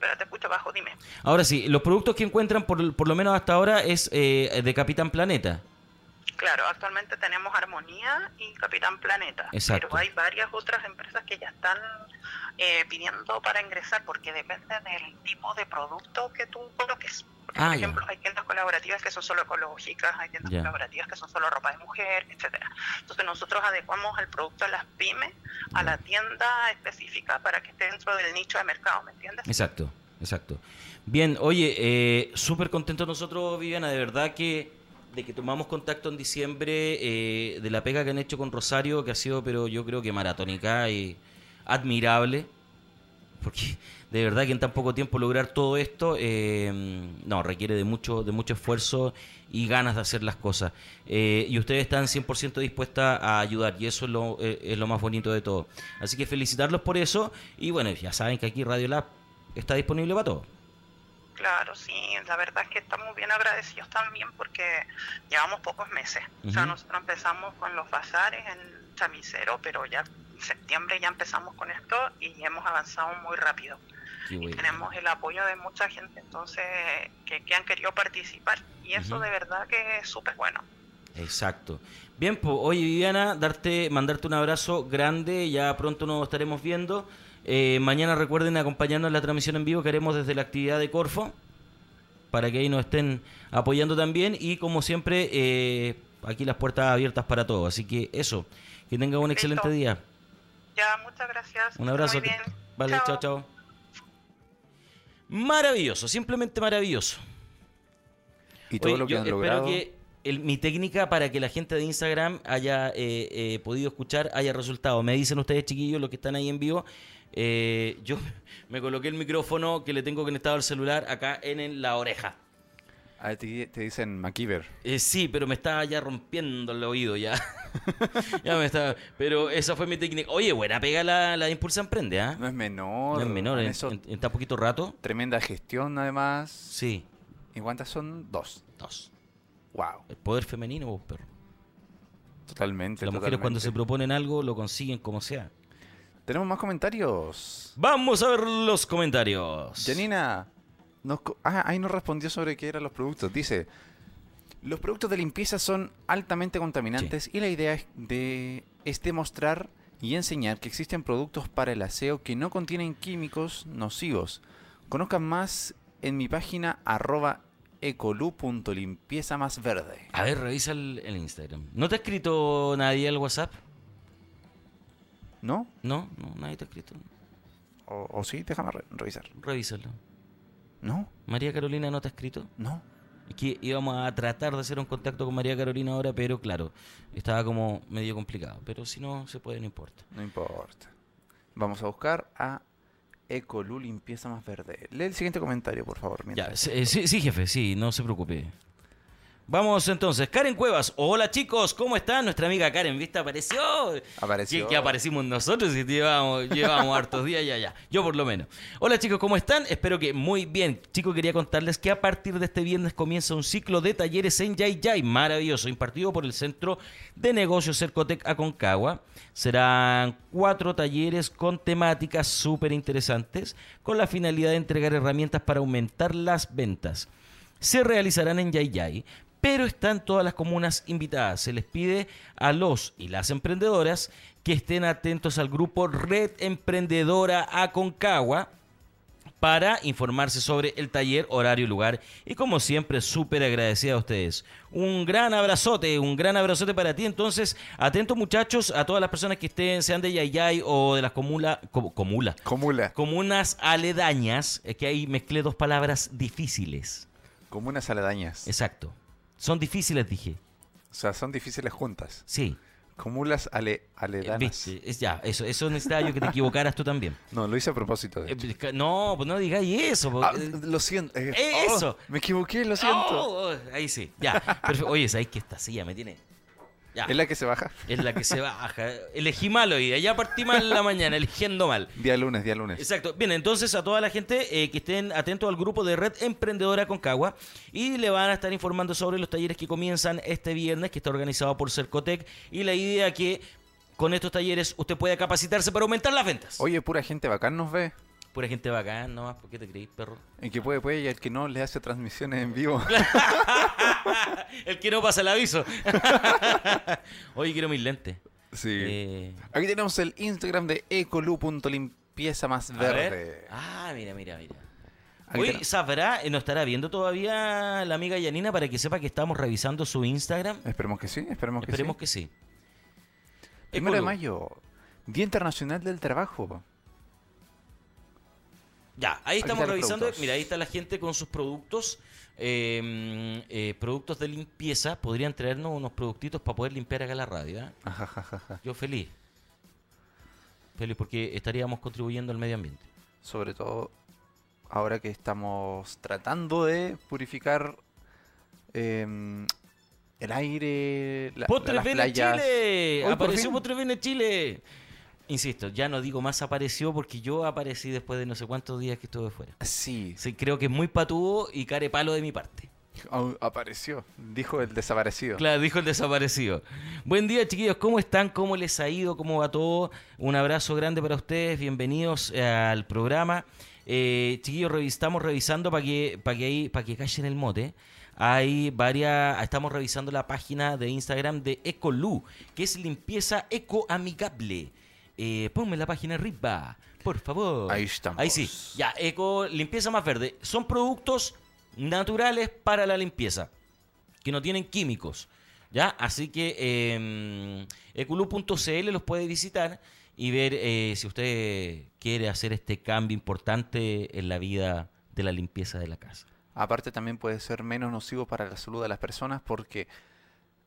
Pero te escucho bajo, dime. Ahora sí, los productos que encuentran, por, por lo menos hasta ahora, es eh, de Capitán Planeta. Claro, actualmente tenemos Armonía y Capitán Planeta. Exacto. Pero hay varias otras empresas que ya están eh, pidiendo para ingresar porque depende del tipo de producto que tú coloques. Ah, por ya. ejemplo, hay tiendas colaborativas que son solo ecológicas, hay tiendas colaborativas que son solo ropa de mujer, etcétera. Entonces nosotros adecuamos el producto a las pymes, a la tienda específica para que esté dentro del nicho de mercado, ¿me entiendes? Exacto, exacto. Bien, oye, eh, súper contentos nosotros, Viviana, de verdad que de que tomamos contacto en diciembre, eh, de la pega que han hecho con Rosario, que ha sido, pero yo creo que maratónica y admirable, porque de verdad que en tan poco tiempo lograr todo esto, eh, no, requiere de mucho, de mucho esfuerzo y ganas de hacer las cosas. Eh, y ustedes están 100% dispuestas a ayudar, y eso es lo, es lo más bonito de todo. Así que felicitarlos por eso, y bueno, ya saben que aquí Radio Lab está disponible para todo. Claro, sí, la verdad es que estamos bien agradecidos también porque llevamos pocos meses. O sea, nosotros empezamos con los bazares en Chamisero, pero ya en septiembre ya empezamos con esto y hemos avanzado muy rápido. Qué Y bueno. tenemos el apoyo de mucha gente, entonces, que, que han querido participar. Y eso de verdad que es súper bueno. Exacto. Bien, pues, oye Viviana, darte, mandarte un abrazo grande, ya pronto nos estaremos viendo. Eh, mañana recuerden acompañarnos en la transmisión en vivo que haremos desde la actividad de Corfo, para que ahí nos estén apoyando también. Y como siempre, eh, aquí las puertas abiertas para todos. Así que eso, que tengan un excelente día. Ya, muchas gracias. Un abrazo. Muy bien. Vale, chao, chao. Maravilloso, simplemente maravilloso. Y todo Oye, lo que yo han espero logrado. que el- mi técnica para que la gente de Instagram haya eh, eh, podido escuchar haya resultado. Me dicen ustedes, chiquillos, los que están ahí en vivo. Eh, yo me coloqué el micrófono que le tengo conectado al celular acá en, en la oreja. A ti te dicen MacGyver. Eh, sí, pero me estaba ya rompiendo el oído ya. ya me estaba. Pero esa fue mi técnica. Oye, buena pega la, la Impulsa Emprende, ¿ah? No es menor. No es menor, en, eso, en- en tan poquito rato. tremenda gestión además. Sí, ¿Y cuántas son? Dos. dos. Wow. El poder femenino, vos, perro. Totalmente. Las mujeres cuando se proponen algo lo consiguen como sea. Tenemos más comentarios. Vamos a ver los comentarios. Janina, nos co- ah, ahí nos respondió sobre qué eran los productos. Dice, los productos de limpieza son altamente contaminantes y la idea es, de, es demostrar y enseñar que existen productos para el aseo que no contienen químicos nocivos. Conozcan más en mi página arroba ecolu.limpieza más verde. A ver, revisa el, el Instagram. ¿No te ha escrito nadie al WhatsApp? ¿No? No, no, nadie te ha escrito. ¿O, o sí? Déjame re- revisar. Revísalo. ¿No? ¿María Carolina no te ha escrito? ¿No? Es que íbamos a tratar de hacer un contacto con María Carolina ahora, pero claro, estaba como medio complicado. Pero si no se puede, no importa. No importa. Vamos a buscar a Ecolu Limpieza Más Verde. Lee el siguiente comentario, por favor. Ya, mientras- sí, eh, sí, sí, jefe, sí, no se preocupe. Vamos entonces, Karen Cuevas. Hola chicos, ¿cómo están? Nuestra amiga Karen, ¿viste? Apareció. Apareció. Que, que aparecimos nosotros y llevamos, llevamos hartos días ya, ya. Yo por lo menos. Hola chicos, ¿cómo están? Espero que muy bien. Chicos, quería contarles que a partir de este viernes comienza un ciclo de talleres en Yay Yay, maravilloso, impartido por el Centro de Negocios Cercotec Aconcagua. Serán cuatro talleres con temáticas súper interesantes, con la finalidad de entregar herramientas para aumentar las ventas se realizarán en Yay Yay, pero están todas las comunas invitadas. Se les pide a los y las emprendedoras que estén atentos al grupo Red Emprendedora Aconcagua para informarse sobre el taller, horario y lugar. Y como siempre, súper agradecida a ustedes. Un gran abrazote, un gran abrazote para ti. Entonces, atentos muchachos a todas las personas que estén, sean de Yayay o de las comula, co- comula, Comula. comunas aledañas, es que ahí mezclé dos palabras difíciles. Comunas aledañas. Exacto. Son difíciles, dije. O sea, son difíciles juntas. Sí. Comulas ale, Eh, aledanas. viste, es ya, eso, eso necesitaba yo que te equivocaras tú también. No, lo hice a propósito. de Eh, hecho. no, pues no digáis eso. po. Ah, Eh, lo siento. eh, eh, oh, eso. me equivoqué, lo siento. Oh, oh, ahí sí, ya. Perfecto. Oye, ¿sabéis que esta silla me tiene? Ya. ¿Es la que se baja? Es la que se baja. Elegí mal hoy. Ya partí mal la mañana, eligiendo mal. Día lunes, día lunes. Exacto. Bien, entonces a toda la gente eh, que estén atentos al grupo de Red Emprendedora Concagua y le van a estar informando sobre los talleres que comienzan este viernes, que está organizado por Cercotec. Y la idea que con estos talleres usted pueda capacitarse para aumentar las ventas. Oye, pura gente bacán nos ve. Pura gente bacán, nomás, ¿por qué te creís, perro? El que puede, puede, y el que no le hace transmisiones en vivo. El que no pasa el aviso. Oye, quiero mis lentes. Sí. Eh, Aquí tenemos el Instagram de ecolu.limpieza más verde. Ah, mira, mira, mira. Aquí ten- ¿sabrá? eh, ¿Nos estará viendo todavía la amiga Yanina para que sepa que estamos revisando su Instagram? Esperemos que sí, esperemos que Esperemos sí. que sí. Primero de mayo, Día Internacional del Trabajo. Ya, ahí estamos revisando. Mira, ahí está la gente con sus productos. eh, mm, eh, productos de limpieza. Podrían traernos unos productitos para poder limpiar acá la radio. ¿eh? Yo feliz. Feliz porque estaríamos contribuyendo al medio ambiente. Sobre todo ahora que estamos tratando de purificar em, el aire, la, ¡Postres las playas. Chile! Hoy ¡Apareció en Chile! Insisto, ya no digo más apareció porque yo aparecí después de no sé cuántos días que estuve fuera. Sí, Sí, creo que es muy patudo y carepalo de mi parte. apareció, dijo el desaparecido. Claro, dijo el desaparecido. Buen día, chiquillos. ¿Cómo están? ¿Cómo les ha ido? ¿Cómo va todo? Un abrazo grande para ustedes. Bienvenidos eh, al programa. Eh, chiquillos, estamos revisando para que, para que, ahí- para que callen el mote. Hay varias. Estamos revisando la página de Instagram de Ecolu, que es limpieza ecoamigable. Eh, ponme la página arriba, por favor. Ahí estamos. Ahí sí. Ya, eco, limpieza más verde. Son productos naturales para la limpieza que no tienen químicos. ¿Ya? Así que eh, eculu.cl los puede visitar y ver eh, si usted quiere hacer este cambio importante en la vida de la limpieza de la casa. Aparte también puede ser menos nocivo para la salud de las personas porque,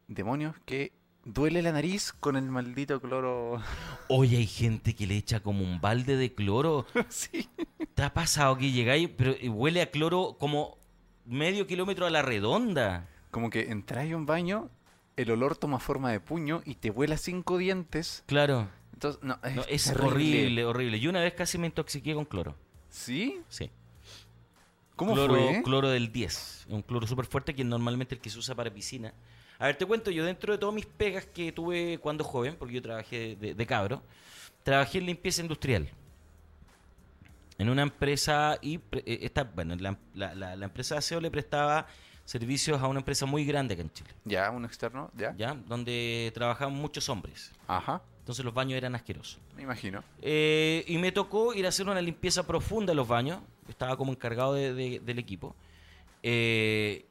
demonios, que duele la nariz con el maldito cloro. Hoy hay gente que le echa como un balde de cloro. sí. ¿Te ha pasado que llegáis, pero huele a cloro como medio kilómetro a la redonda? Como que entras a un baño, el olor toma forma de puño y te vuela cinco dientes. Claro. Entonces, no, es, No, es terrible. horrible, horrible. Y una vez casi me intoxiqué con cloro. ¿Sí? Sí. ¿Cómo cloro, fue? Cloro del 10. Un cloro súper fuerte que normalmente el que se usa para piscina. A ver, te cuento, yo dentro de todas mis pegas que tuve cuando joven, porque yo trabajé de, de cabro, trabajé en limpieza industrial. En una empresa y eh, esta, bueno, la, la- la- la empresa de aseo le prestaba servicios a una empresa muy grande acá en Chile, Ya, un externo, ya. ¿ya? Donde trabajaban muchos hombres. Ajá, Entonces los baños eran asquerosos. me imagino. Eh, y me tocó ir a hacer una limpieza profunda en los baños. Estaba como encargado de- de- del equipo. Eh,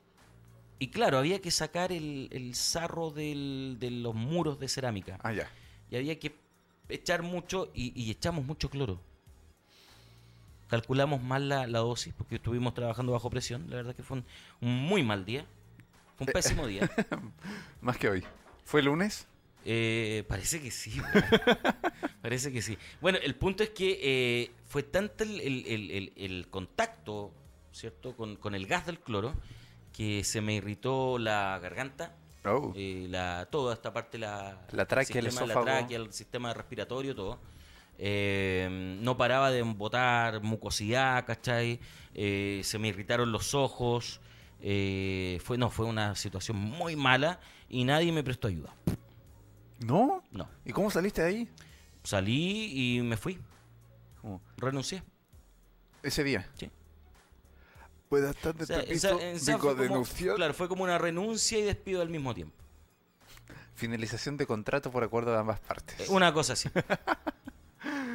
y claro, había que sacar el, el sarro del- de los muros de cerámica. Ah, ya. Y había que echar mucho y, y echamos mucho cloro. Calculamos mal la, la dosis porque estuvimos trabajando bajo presión. La verdad que fue un, un muy mal día. Fue un pésimo día. Más que hoy. ¿Fue lunes? Eh, parece que sí. parece que sí. Bueno, el punto es que eh, fue tanto el, el- el- el- el contacto, ¿cierto? Con, con el gas del cloro, que se me irritó la garganta, Oh. eh, la, toda esta parte, la, La tráquea, el sistema. La tráquea, el sistema respiratorio, todo. Eh, no paraba de botar mucosidad, ¿cachai? Eh, se me irritaron los ojos. fue, no, fue una situación muy mala y nadie me prestó ayuda. ¿No? No. ¿Y cómo saliste de ahí? Salí y me fui. ¿Cómo? Renuncié. Ese día. Sí. O sea, esa- esa Vengo fue de como- denunciar. claro, fue como una renuncia y despido al mismo tiempo. Finalización de contrato por acuerdo de ambas partes. Eh, Una cosa así.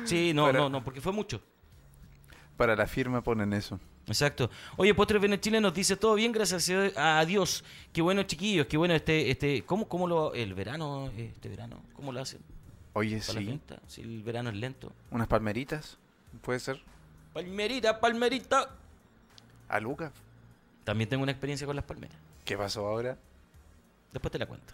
Sí, no, Para- no, no, porque fue mucho. Para la firma ponen eso. Exacto. Oye, Postres Chile nos dice todo bien, gracias a Dios. Qué bueno, chiquillos, qué bueno este, este, ¿cómo, cómo lo, el verano, este verano, cómo lo hacen? Oye, ¿Para la sí. Si el verano es lento. Unas palmeritas, puede ser. Palmerita, palmerita. A Luca. También tengo una experiencia con las palmeras. ¿Qué pasó ahora? Después te la cuento.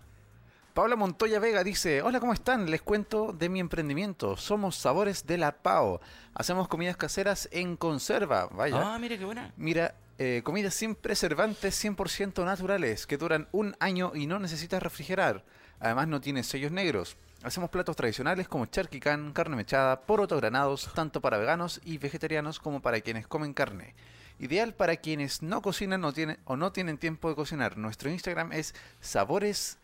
Paula Montoya Vega dice, hola, ¿cómo están? Les cuento de mi emprendimiento. Somos Sabores de la Pao. Hacemos comidas caseras en conserva. Vaya. Ah, mira qué buena. Mira, eh, comidas sin preservantes 100% naturales que duran un año y no necesitas refrigerar. Además no tiene sellos negros. Hacemos platos tradicionales como charquicán, carne mechada, porotos granados, tanto para veganos y vegetarianos como para quienes comen carne. Ideal para quienes no cocinan o, tienen, o no tienen tiempo de cocinar. Nuestro Instagram es Sabores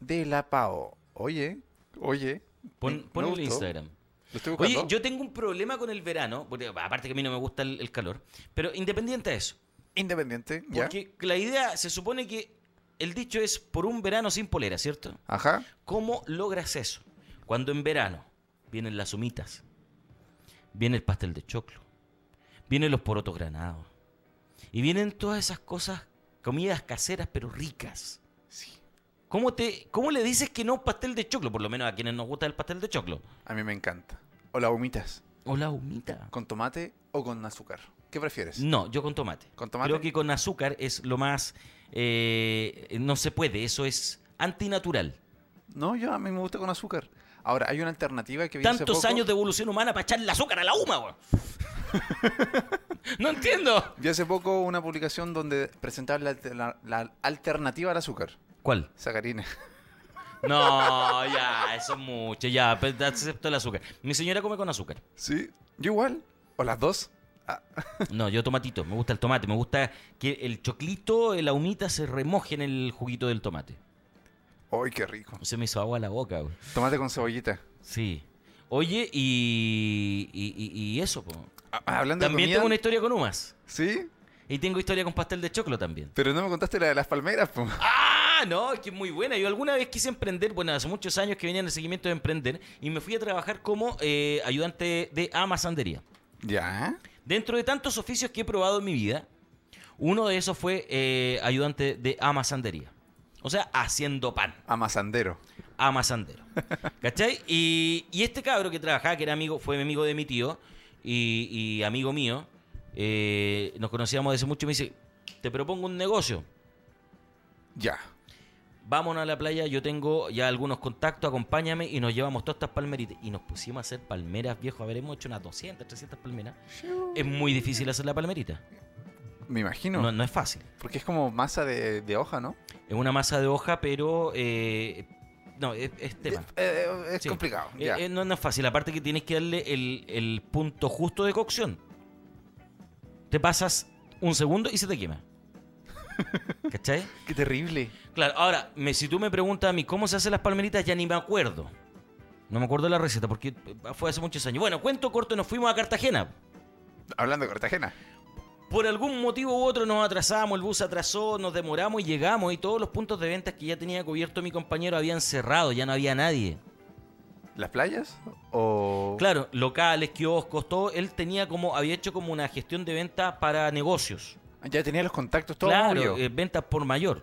de la Pao. Oye, oye. Pon, pon el. Instagram. Lo estoy buscando. Oye, yo tengo un problema con el verano, porque aparte que a mí no me gusta el, el calor, pero independiente de eso. Independiente, ya. Porque la idea, se supone que el dicho es por un verano sin polera, ¿cierto? Ajá. ¿Cómo logras eso? Cuando en verano vienen las humitas, viene el pastel de choclo, vienen los porotos granados, y vienen todas esas cosas, comidas caseras pero ricas. ¿Cómo, te, ¿Cómo le dices que no pastel de choclo? Por lo menos a quienes nos gusta el pastel de choclo. A mí me encanta. O las humitas. O la humita. ¿Con tomate o con azúcar? ¿Qué prefieres? No, yo con tomate. ¿Con tomate? Creo que con azúcar es lo más... eh, no se puede, eso es antinatural. No, yo a mí me gusta con azúcar. Ahora, hay una alternativa que vi hace Tantos poco. años de evolución humana para echarle azúcar a la huma, weón. no entiendo. Vi hace poco una publicación donde presentaban la, la- la alternativa al azúcar. ¿Cuál? Sacarina. No, ya, eso es mucho, ya, pero te acepto el azúcar. Mi señora come con azúcar. Sí, yo igual. ¿O las dos? No, yo tomatito, me gusta el tomate, me gusta que el choclito, la humita se remoje en el juguito del tomate. ¡Ay, qué rico! Se me hizo agua a la boca, güey. Tomate con cebollita. Sí. Oye, y, y, eso, po. Ah, hablando También de tengo una comida... historia con humas. ¿Sí? Y tengo historia con pastel de choclo también. Pero no me contaste la de las palmeras, po. Ah, no, es que es muy buena. Yo alguna vez quise emprender, bueno, hace muchos años que venía en el seguimiento de emprender, y me fui a trabajar como eh, ayudante de amasandería. ¿Ya? Dentro de tantos oficios que he probado en mi vida, uno de esos fue eh, ayudante de amasandería. O sea, haciendo pan. Amasandero. Amasandero. ¿Cachai? Y, y este cabro que trabajaba, que era amigo, fue amigo de mi tío y, y amigo mío, eh, nos conocíamos desde mucho y me dice, te propongo un negocio. Ya. Vámonos a la playa, yo tengo ya algunos contactos, acompáñame y nos llevamos todas estas palmeritas. Y nos pusimos a hacer palmeras, viejo. A ver, hemos hecho unas 200, 300 palmeras. Es muy difícil hacer la palmerita. Me imagino. No, no es fácil. Porque es como masa de, de hoja, ¿no? Es una masa de hoja, pero... eh, no, es, es tema. Eh, eh, es Sí. complicado. Ya. no, no es fácil. Aparte que tienes que darle el, el punto justo de cocción. Te pasas un segundo y se te quema. ¿Cachai? Qué terrible. Claro, ahora, me, si tú me preguntas a mí cómo se hacen las palmeritas, ya ni me acuerdo. No me acuerdo de la receta porque fue hace muchos años. Bueno, cuento corto, nos fuimos a Cartagena. Hablando de Cartagena. Por algún motivo u otro nos atrasamos, el bus atrasó, nos demoramos y llegamos y todos los puntos de ventas que ya tenía cubierto mi compañero habían cerrado, ya no había nadie. ¿Las playas? ¿O...? Claro, locales, kioscos, todo, él tenía como, había hecho como una gestión de venta para negocios. Ya tenía los contactos todo claro, eh, ventas por mayor.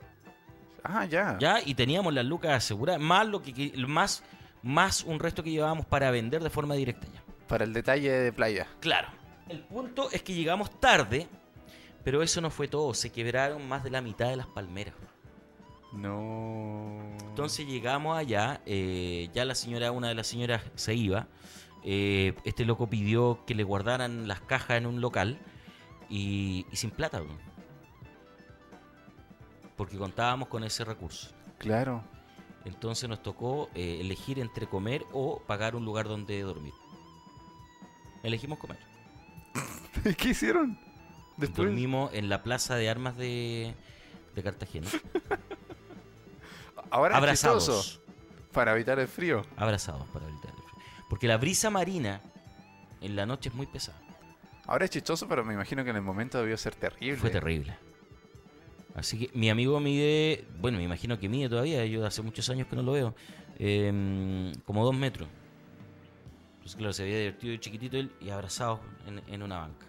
Ah, ya. Ya, y teníamos las lucas aseguradas, más lo que- más, más un resto que llevábamos para vender de forma directa ya. Para el detalle de playa. Claro. El punto es que llegamos tarde, pero eso no fue todo, se quebraron más de la mitad de las palmeras. No. Entonces llegamos allá, eh, ya la señora, una de las señoras se iba. eh, este loco pidió que le guardaran las cajas en un local y, y sin plata, porque contábamos con ese recurso. Claro. Entonces nos tocó eh, elegir entre comer o pagar un lugar donde dormir. Elegimos comer. ¿Qué hicieron? Después. Dormimos en la plaza de armas de, de Cartagena. Ahora Abrazados. Para evitar el frío. Abrazados para evitar el frío. Porque la brisa marina en la noche es muy pesada. Ahora es chistoso, pero me imagino que en el momento debió ser terrible. Fue terrible. Así que mi amigo mide, bueno, me imagino que mide todavía, yo hace muchos años que no lo veo, em, como dos metros. Entonces, claro, se había divertido de chiquitito él y abrazado en, en una banca.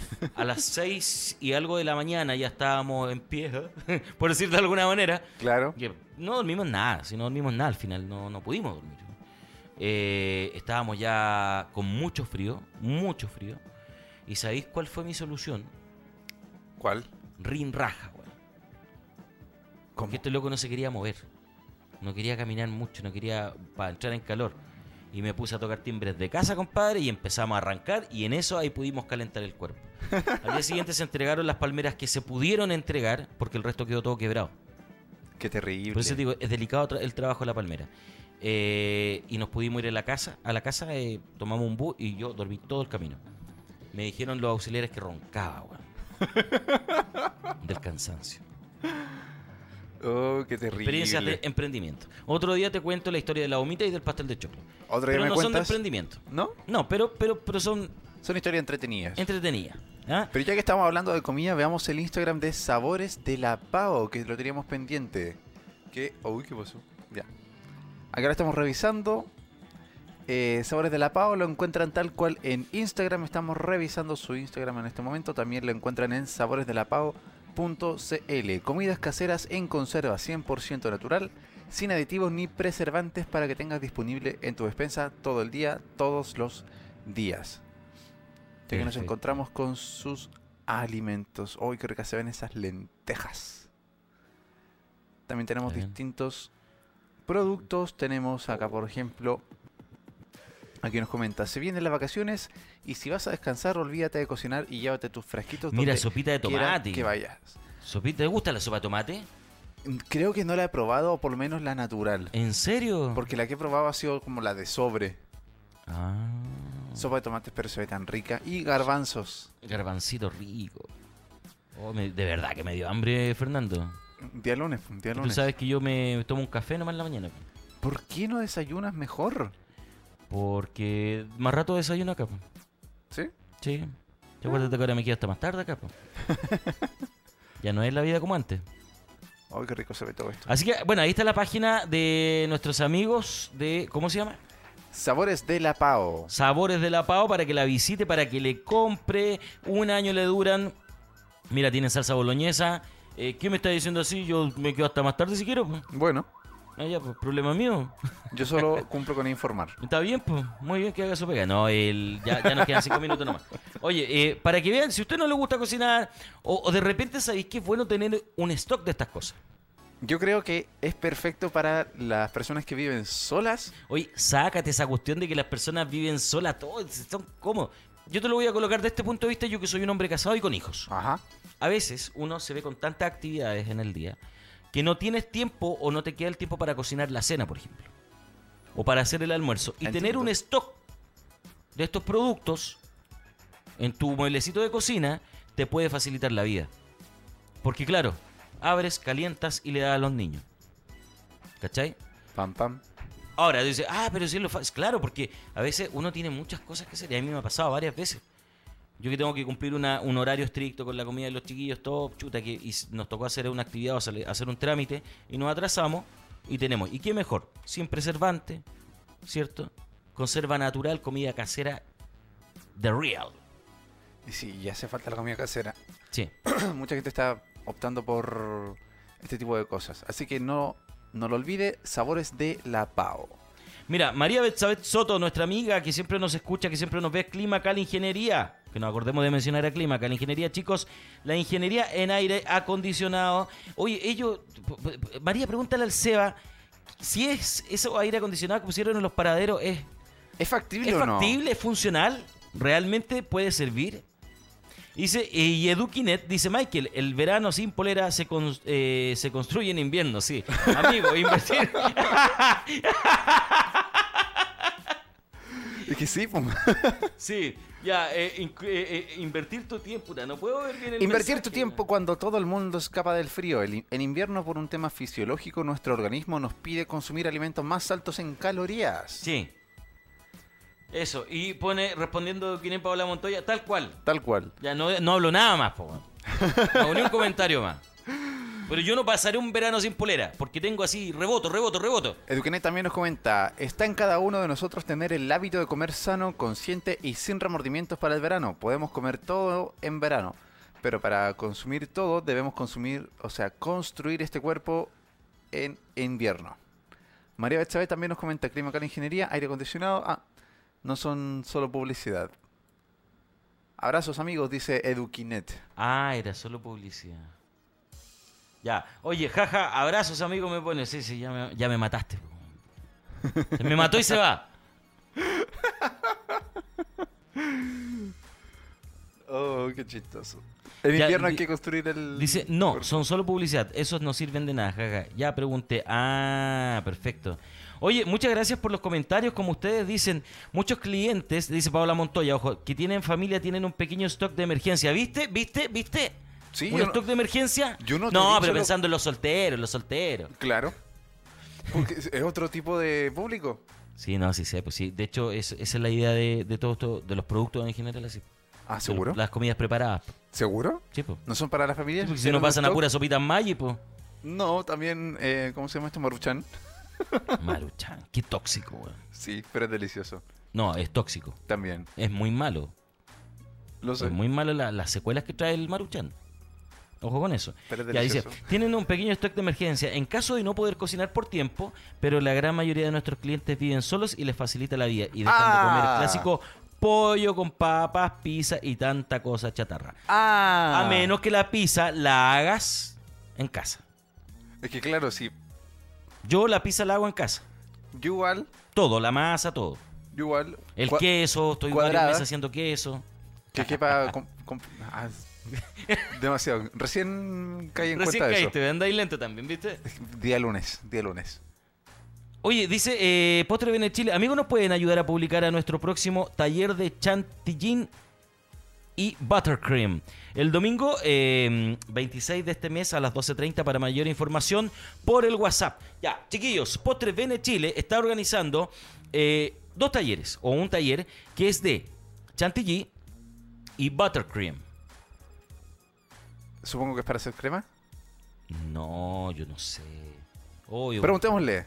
A las seis y algo de la mañana ya estábamos en pie, ¿eh? por decir de alguna manera. Claro. Que no dormimos nada, si no dormimos nada al final, no, no pudimos dormir. Eh, estábamos ya con mucho frío, mucho frío. ¿Y sabéis cuál fue mi solución? ¿Cuál? Rin raja, güey. Porque este loco no se quería mover. No quería caminar mucho, no quería para entrar en calor. Y me puse a tocar timbres de casa, compadre, y empezamos a arrancar. Y en eso ahí pudimos calentar el cuerpo. Al día siguiente se entregaron las palmeras que se pudieron entregar, porque el resto quedó todo quebrado. Qué terrible. Por eso digo, es delicado tra- el trabajo de la palmera. Eh, y nos pudimos ir a la casa. A la casa eh, tomamos un bus y yo dormí todo el camino. Me dijeron los auxiliares que roncaba, weón. Del cansancio. Oh, qué terrible. Experiencias de emprendimiento. Otro día te cuento la historia de la humita y del pastel de choclo. ¿Otro día pero me no son de emprendimiento. ¿No? No, pero, pero, pero son Son historias entretenidas. entretenidas. ¿ah? Pero ya que estamos hablando de comida, veamos el Instagram de Sabores de la Pao, que lo teníamos pendiente. Que, uy, ¿qué pasó? Ya. Acá lo estamos revisando. Eh, Sabores de la Pao lo encuentran tal cual en Instagram. Estamos revisando su Instagram en este momento. También lo encuentran en saboresdelapao.cl. Comidas caseras en conserva 100% natural, sin aditivos ni preservantes para que tengas disponible en tu despensa todo el día, todos los días. Ya que nos encontramos con sus alimentos. Uy, qué ricas se ven esas lentejas. También tenemos bien. distintos productos. Tenemos acá, por ejemplo, aquí nos comenta, se vienen las vacaciones y si vas a descansar, olvídate de cocinar y llévate tus frasquitos. Mira, donde sopita de tomate. Que vayas. Sopita, ¿Te gusta la sopa de tomate? Creo que no la he probado, o por lo menos la natural. ¿En serio? Porque la que he probado ha sido como la de sobre. Ah, Sopa de tomates, pero se ve tan rica. Y garbanzos. garbancito rico. Oh, me- de verdad que me dio hambre, Fernando. Día lunes, día Tú lunes. sabes que yo me tomo un café nomás en la mañana. ¿Por qué no desayunas mejor? Porque más rato desayuno acá. po. ¿Sí? Sí. Te acuérdate que ahora me quedo hasta más tarde acá. po. ya no es la vida como antes. Ay, qué rico se ve todo esto. Así que, bueno, ahí está la página de nuestros amigos de. ¿Cómo se llama? Sabores de la Pao. Sabores de la Pao para que la visite, para que le compre. Un año le duran. Mira, tienen salsa boloñesa. Eh, ¿Qué me está diciendo así? Yo me quedo hasta más tarde si quiero. Bueno, Ah, ya, pues, problema mío. yo solo cumplo con informar. Está bien, pues. Muy bien que haga su pega. No, el, ya, ya nos quedan cinco minutos nomás. Oye, eh, para que vean, si a usted no le gusta cocinar, o, o de repente sabéis que es bueno tener un stock de estas cosas. Yo creo que es perfecto para las personas que viven solas. Oye, sácate esa cuestión de que las personas viven solas, todos son cómodos. Yo te lo voy a colocar de este punto de vista, yo que soy un hombre casado y con hijos. Ajá. A veces uno se ve con tantas actividades en el día que no tienes tiempo o no te queda el tiempo para cocinar la cena, por ejemplo. O para hacer el almuerzo. Y tener un stock de estos productos en tu mueblecito de cocina te puede facilitar la vida. Porque claro, abres, calientas y le das a los niños. ¿Cachai? Pam, pam. Ahora dice, ah, pero si es lo fácil. Claro, porque a veces uno tiene muchas cosas que hacer y a mí me ha pasado varias veces. Yo que tengo que cumplir una- un horario estricto con la comida de los chiquillos, todo, chuta, que y nos tocó hacer una actividad o hacer un trámite y nos atrasamos y tenemos. ¿Y qué mejor? Sin preservante, ¿cierto? Conserva natural, comida casera, the real. Y sí, ya hace falta la comida casera. Sí. Mucha gente está optando por este tipo de cosas. Así que no, no lo olvide, sabores de la Pao. Mira, María Betsabet Soto, nuestra amiga que siempre nos escucha, que siempre nos ve, Climacal Ingeniería. Que nos acordemos de mencionar a Climacal Ingeniería, chicos. La ingeniería en aire acondicionado. Oye, ellos. María, pregúntale al Seba si es eso aire acondicionado que pusieron en los paraderos. ¿Es, ¿Es factible ¿es o no? factible? ¿Es funcional? ¿Realmente puede servir? Dice, y Eduquinet dice Michael, el verano sin polera se, con- eh, se construye en invierno, sí. Amigo, invertir. Es que sí, pum. Sí, ya, eh, eh, eh, invertir tu tiempo, no puedo ver bien el Invertir mensaje, tu tiempo cuando todo el mundo escapa del frío. El en invierno, por un tema fisiológico, nuestro organismo nos pide consumir alimentos más altos en calorías. Sí. Eso, y pone respondiendo quién es Paola Montoya, tal cual. Tal cual. Ya no, no hablo nada más, po. No ni un comentario más. Pero yo no pasaré un verano sin polera, porque tengo así reboto, reboto, reboto. Eduquenet también nos comenta, está en cada uno de nosotros tener el hábito de comer sano, consciente y sin remordimientos para el verano. Podemos comer todo en verano, pero para consumir todo debemos consumir, o sea, construir este cuerpo en invierno. María Betsabe también nos comenta, clima, calor, ingeniería, aire acondicionado, ah, no son solo publicidad. Abrazos amigos, dice Eduquinet. Ah, era solo publicidad. Ya, oye, jaja, abrazos amigo, me pone. Sí, sí, ya me, ya me mataste. Se me mató y se va. Oh, qué chistoso. En Ya, invierno hay que construir el... Dice, no, son solo publicidad. Esos no sirven de nada, jaja. Ya pregunté. Ah, perfecto. Oye, muchas gracias por los comentarios. Como ustedes dicen, muchos clientes, dice Paola Montoya, ojo, que tienen familia, tienen un pequeño stock de emergencia. ¿Viste? ¿Viste? ¿Viste? Sí, ¿Un no- stock de emergencia? Yo no no pero lo- pensando en los solteros, los solteros. Claro. Porque es otro tipo de público. Sí, no, sí sé, pues sí. De hecho, es- esa es la idea de, de todo esto, de los productos en general, así. Ah, De ¿seguro? Las comidas preparadas. ¿Seguro? Sí, pues. ¿No son para las familias? Porque si no ¿Tienen pasan a pura sopita Maggi, pues. No, también, eh, ¿cómo se llama esto? Maruchan. Maruchan, qué tóxico, weón. Sí, pero es delicioso. No, es tóxico. También. Es muy malo. Lo sé. Es muy malo la- las secuelas que trae el Maruchan. Ojo con eso. Ya dice, tienen un pequeño stock de emergencia en caso de no poder cocinar por tiempo, pero la gran mayoría de nuestros clientes viven solos y les facilita la vida y dejan de comer Ah. el clásico pollo con papas, pizza y tanta cosa chatarra. Ah. A menos que la pizza la hagas en casa. Es que claro, sí. Yo la pizza la hago en casa. Yo igual, Todo, la masa, todo. yo igual. El queso, estoy varios cuadrada. meses haciendo queso. Que quepa... ah, demasiado. Recién caí en Recién cuenta de caíste, andáis lento también, ¿viste? eso. Día lunes, día lunes. Oye, dice eh, Postre Bene Chile, amigos, ¿nos pueden ayudar a publicar a nuestro próximo taller de chantilly y buttercream? El domingo eh, 26 de este mes a las 12.30 para mayor información por el WhatsApp. Ya, chiquillos, Postre Bene Chile está organizando eh, dos talleres, o un taller que es de chantilly y buttercream. Supongo que es para hacer crema. No, yo no sé. Obvio. Preguntémosle.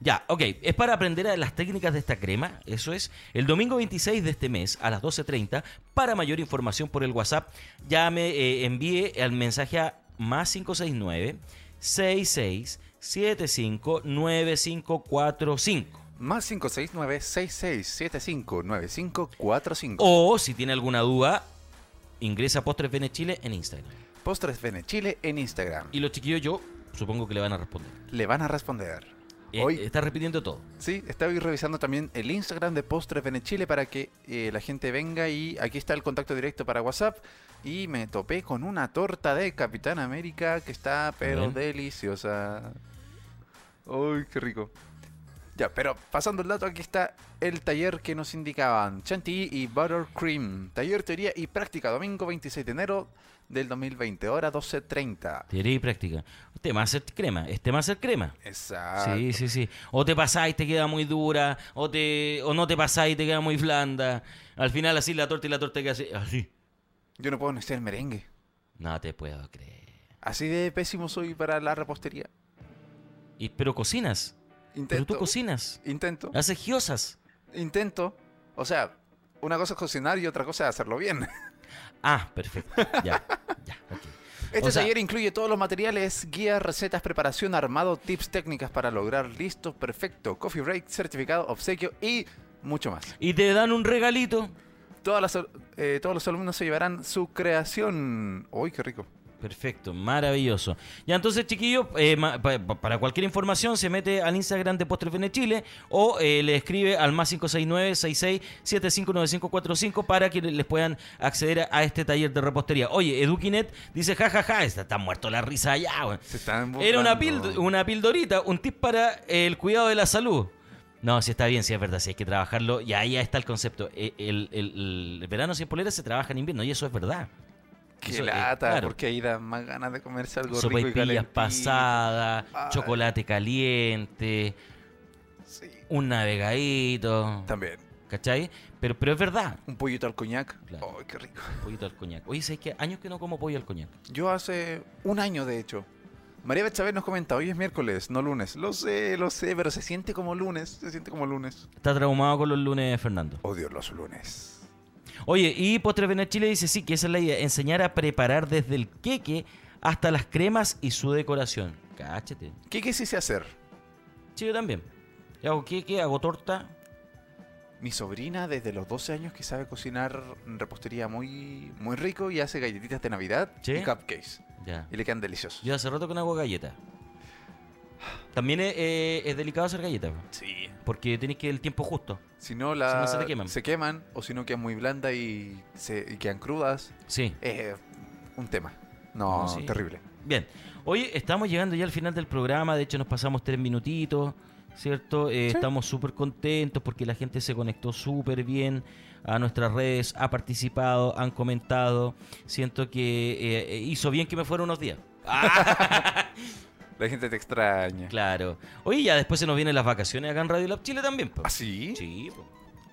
Ya, ok. Es para aprender a las técnicas de esta crema. Eso es. El domingo 26 de este mes a las 12.30. Para mayor información por el WhatsApp, ya me eh, envíe el mensaje a más 569 66 75 9545. Más 569-6675-9545. O si tiene alguna duda, ingresa a Postres Bene Chile en Instagram. Postres Bene Chile en Instagram. Y los chiquillos, yo supongo que le van a responder. Le van a responder. Eh, Hoy, Está repitiendo todo. sí, estaba hoy revisando también el Instagram de Postres Bene Chile para que eh, la gente venga y aquí está el contacto directo para WhatsApp. Y me topé con una torta de Capitán América que está pero Bien. deliciosa. Uy, qué rico. Ya, pero pasando el dato, aquí está el taller que nos indicaban. Chantilly y Buttercream. Taller, teoría y práctica. Domingo 26 de enero del 2020, hora 12.30. Teoría y práctica. Este va a hacer crema. Este va a hacer crema. Exacto. Sí, sí, sí. O te pasáis y te queda muy dura, o te o no te pasáis y te queda muy blanda. Al final así la torta y la torta queda así. así. Yo no puedo necesitar el merengue. No te puedo creer. Así de pésimo soy para la repostería. Y, pero cocinas. Pero Intento. tú cocinas. Intento. Haces giosas. Intento. O sea, una cosa es cocinar y otra cosa es hacerlo bien. Ah, perfecto. Ya, ya. Este O sea- taller incluye todos los materiales, guías, recetas, preparación, armado, tips técnicas para lograr listo, perfecto, coffee break, certificado, obsequio y mucho más. Y te dan un regalito. Todas las, eh, todos los alumnos se llevarán su creación. ¡Uy, qué rico! Perfecto, maravilloso. Ya entonces, chiquillos, eh, ma- pa- pa- para cualquier información se mete al Instagram de Postres Chile o eh, le escribe al más 569-66759545 para que les puedan acceder a, a este taller de repostería. Oye, Eduquinet dice, jajaja, está, está muerto la risa allá. weón". Se están Era una, pild- una pildorita, un tip para el cuidado de la salud. No, sí está bien, sí es verdad, sí hay que trabajarlo. Y ahí está el concepto. El, el- el verano sin polera se trabaja en invierno y eso es verdad. ¡Qué Eso, eh, lata! claro. Porque ahí da más ganas de comerse algo rico y pasadas, chocolate caliente, Sí, un navegadito. también. ¿Cachai? Pero, pero es verdad. Un pollito al coñac. Claro. ¡Ay, qué rico! Pollito al coñac. Oye, ¿sabes qué? Años que no como pollo al coñac. Yo hace un año, de hecho. María Chávez nos comenta, hoy es miércoles, no lunes. Lo sé, lo sé, pero se siente como lunes, se siente como lunes. Está traumado con los lunes, Fernando. Odio los lunes. Oye, y Postres Venet Chile dice sí, que esa es la idea, enseñar a preparar desde el queque hasta las cremas y su decoración. Cáchate. ¿Qué quisiste hacer? Sí, yo también. Yo hago queque, hago torta. Mi sobrina desde los 12 años que sabe cocinar repostería muy, muy rico y hace galletitas de Navidad ¿Sí? y cupcakes. Ya. Y le quedan deliciosos. Yo hace rato que no hago galletas. También es, eh, es delicado hacer galletas. Sí. Porque tenéis que el tiempo justo. Si no, la, Si no, se te queman. se queman, o si no quedan muy blandas y, se, y quedan crudas. Sí. Es un tema. No, No, sí. terrible. Bien. Hoy estamos llegando ya al final del programa. De hecho, nos pasamos tres minutitos. ¿Cierto? Eh, Estamos súper contentos porque la gente se conectó súper bien a nuestras redes, ha participado, han comentado. Siento que eh, eh, hizo bien que me fuera unos días. La gente te extraña. Claro. Oye, ya después se nos vienen las vacaciones acá en Radio Lab Chile también. po. ¿Ah, sí? Sí, po.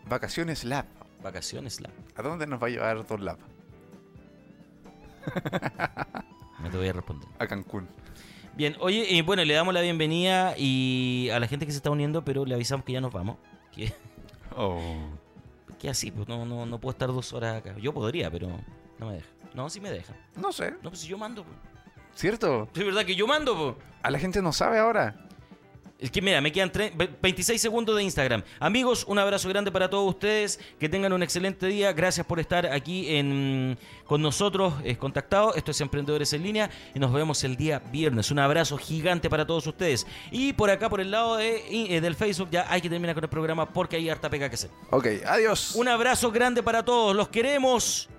Vacaciones Lab. vacaciones Lab. ¿A dónde nos va a llevar Don Lab? No te voy a responder. A Cancún. Bien, oye, y bueno, le damos la bienvenida y a la gente que se está uniendo, pero le avisamos que ya nos vamos. Que, Oh. que así, pues no, no, no puedo estar dos horas acá. Yo podría, pero no me deja. No, sí me deja. No sé. No, pues si yo mando, pues. ¿Cierto? Es verdad que yo mando, pues. A la gente no sabe ahora. Es que mira, me quedan tre- ve- 26 segundos de Instagram. Amigos, un abrazo grande para todos ustedes. Que tengan un excelente día. Gracias por estar aquí en, con nosotros, eh, contactados. Esto es Emprendedores en Línea y nos vemos el día viernes. Un abrazo gigante para todos ustedes. Y por acá, por el lado de, eh, del Facebook, ya hay que terminar con el programa porque hay harta pega que hacer. Ok, adiós. Un abrazo grande para todos. Los queremos.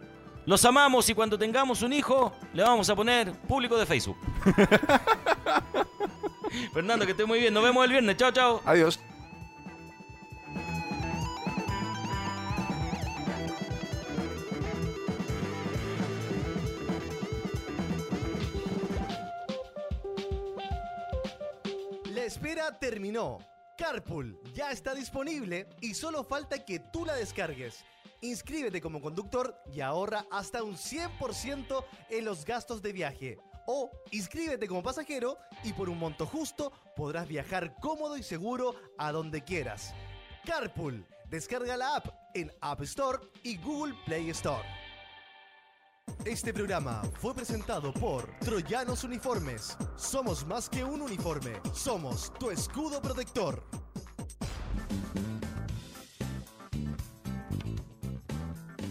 Los amamos y cuando tengamos un hijo, le vamos a poner público de Facebook. Fernando, que esté muy bien. Nos vemos el viernes. Chao, chao. Adiós. La espera terminó. Carpool ya está disponible y solo falta que tú la descargues. Inscríbete como conductor y ahorra hasta un 100% en los gastos de viaje. O inscríbete como pasajero y por un monto justo podrás viajar cómodo y seguro a donde quieras. Carpool, descarga la app en App Store y Google Play Store. Este programa fue presentado por Troyanos Uniformes. Somos más que un uniforme, somos tu escudo protector.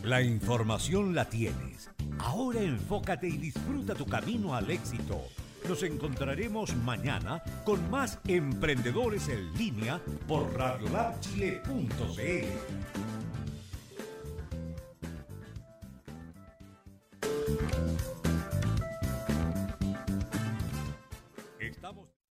La información la tienes. Ahora enfócate y disfruta tu camino al éxito. Nos encontraremos mañana con más emprendedores en línea por radiolabchile.cl.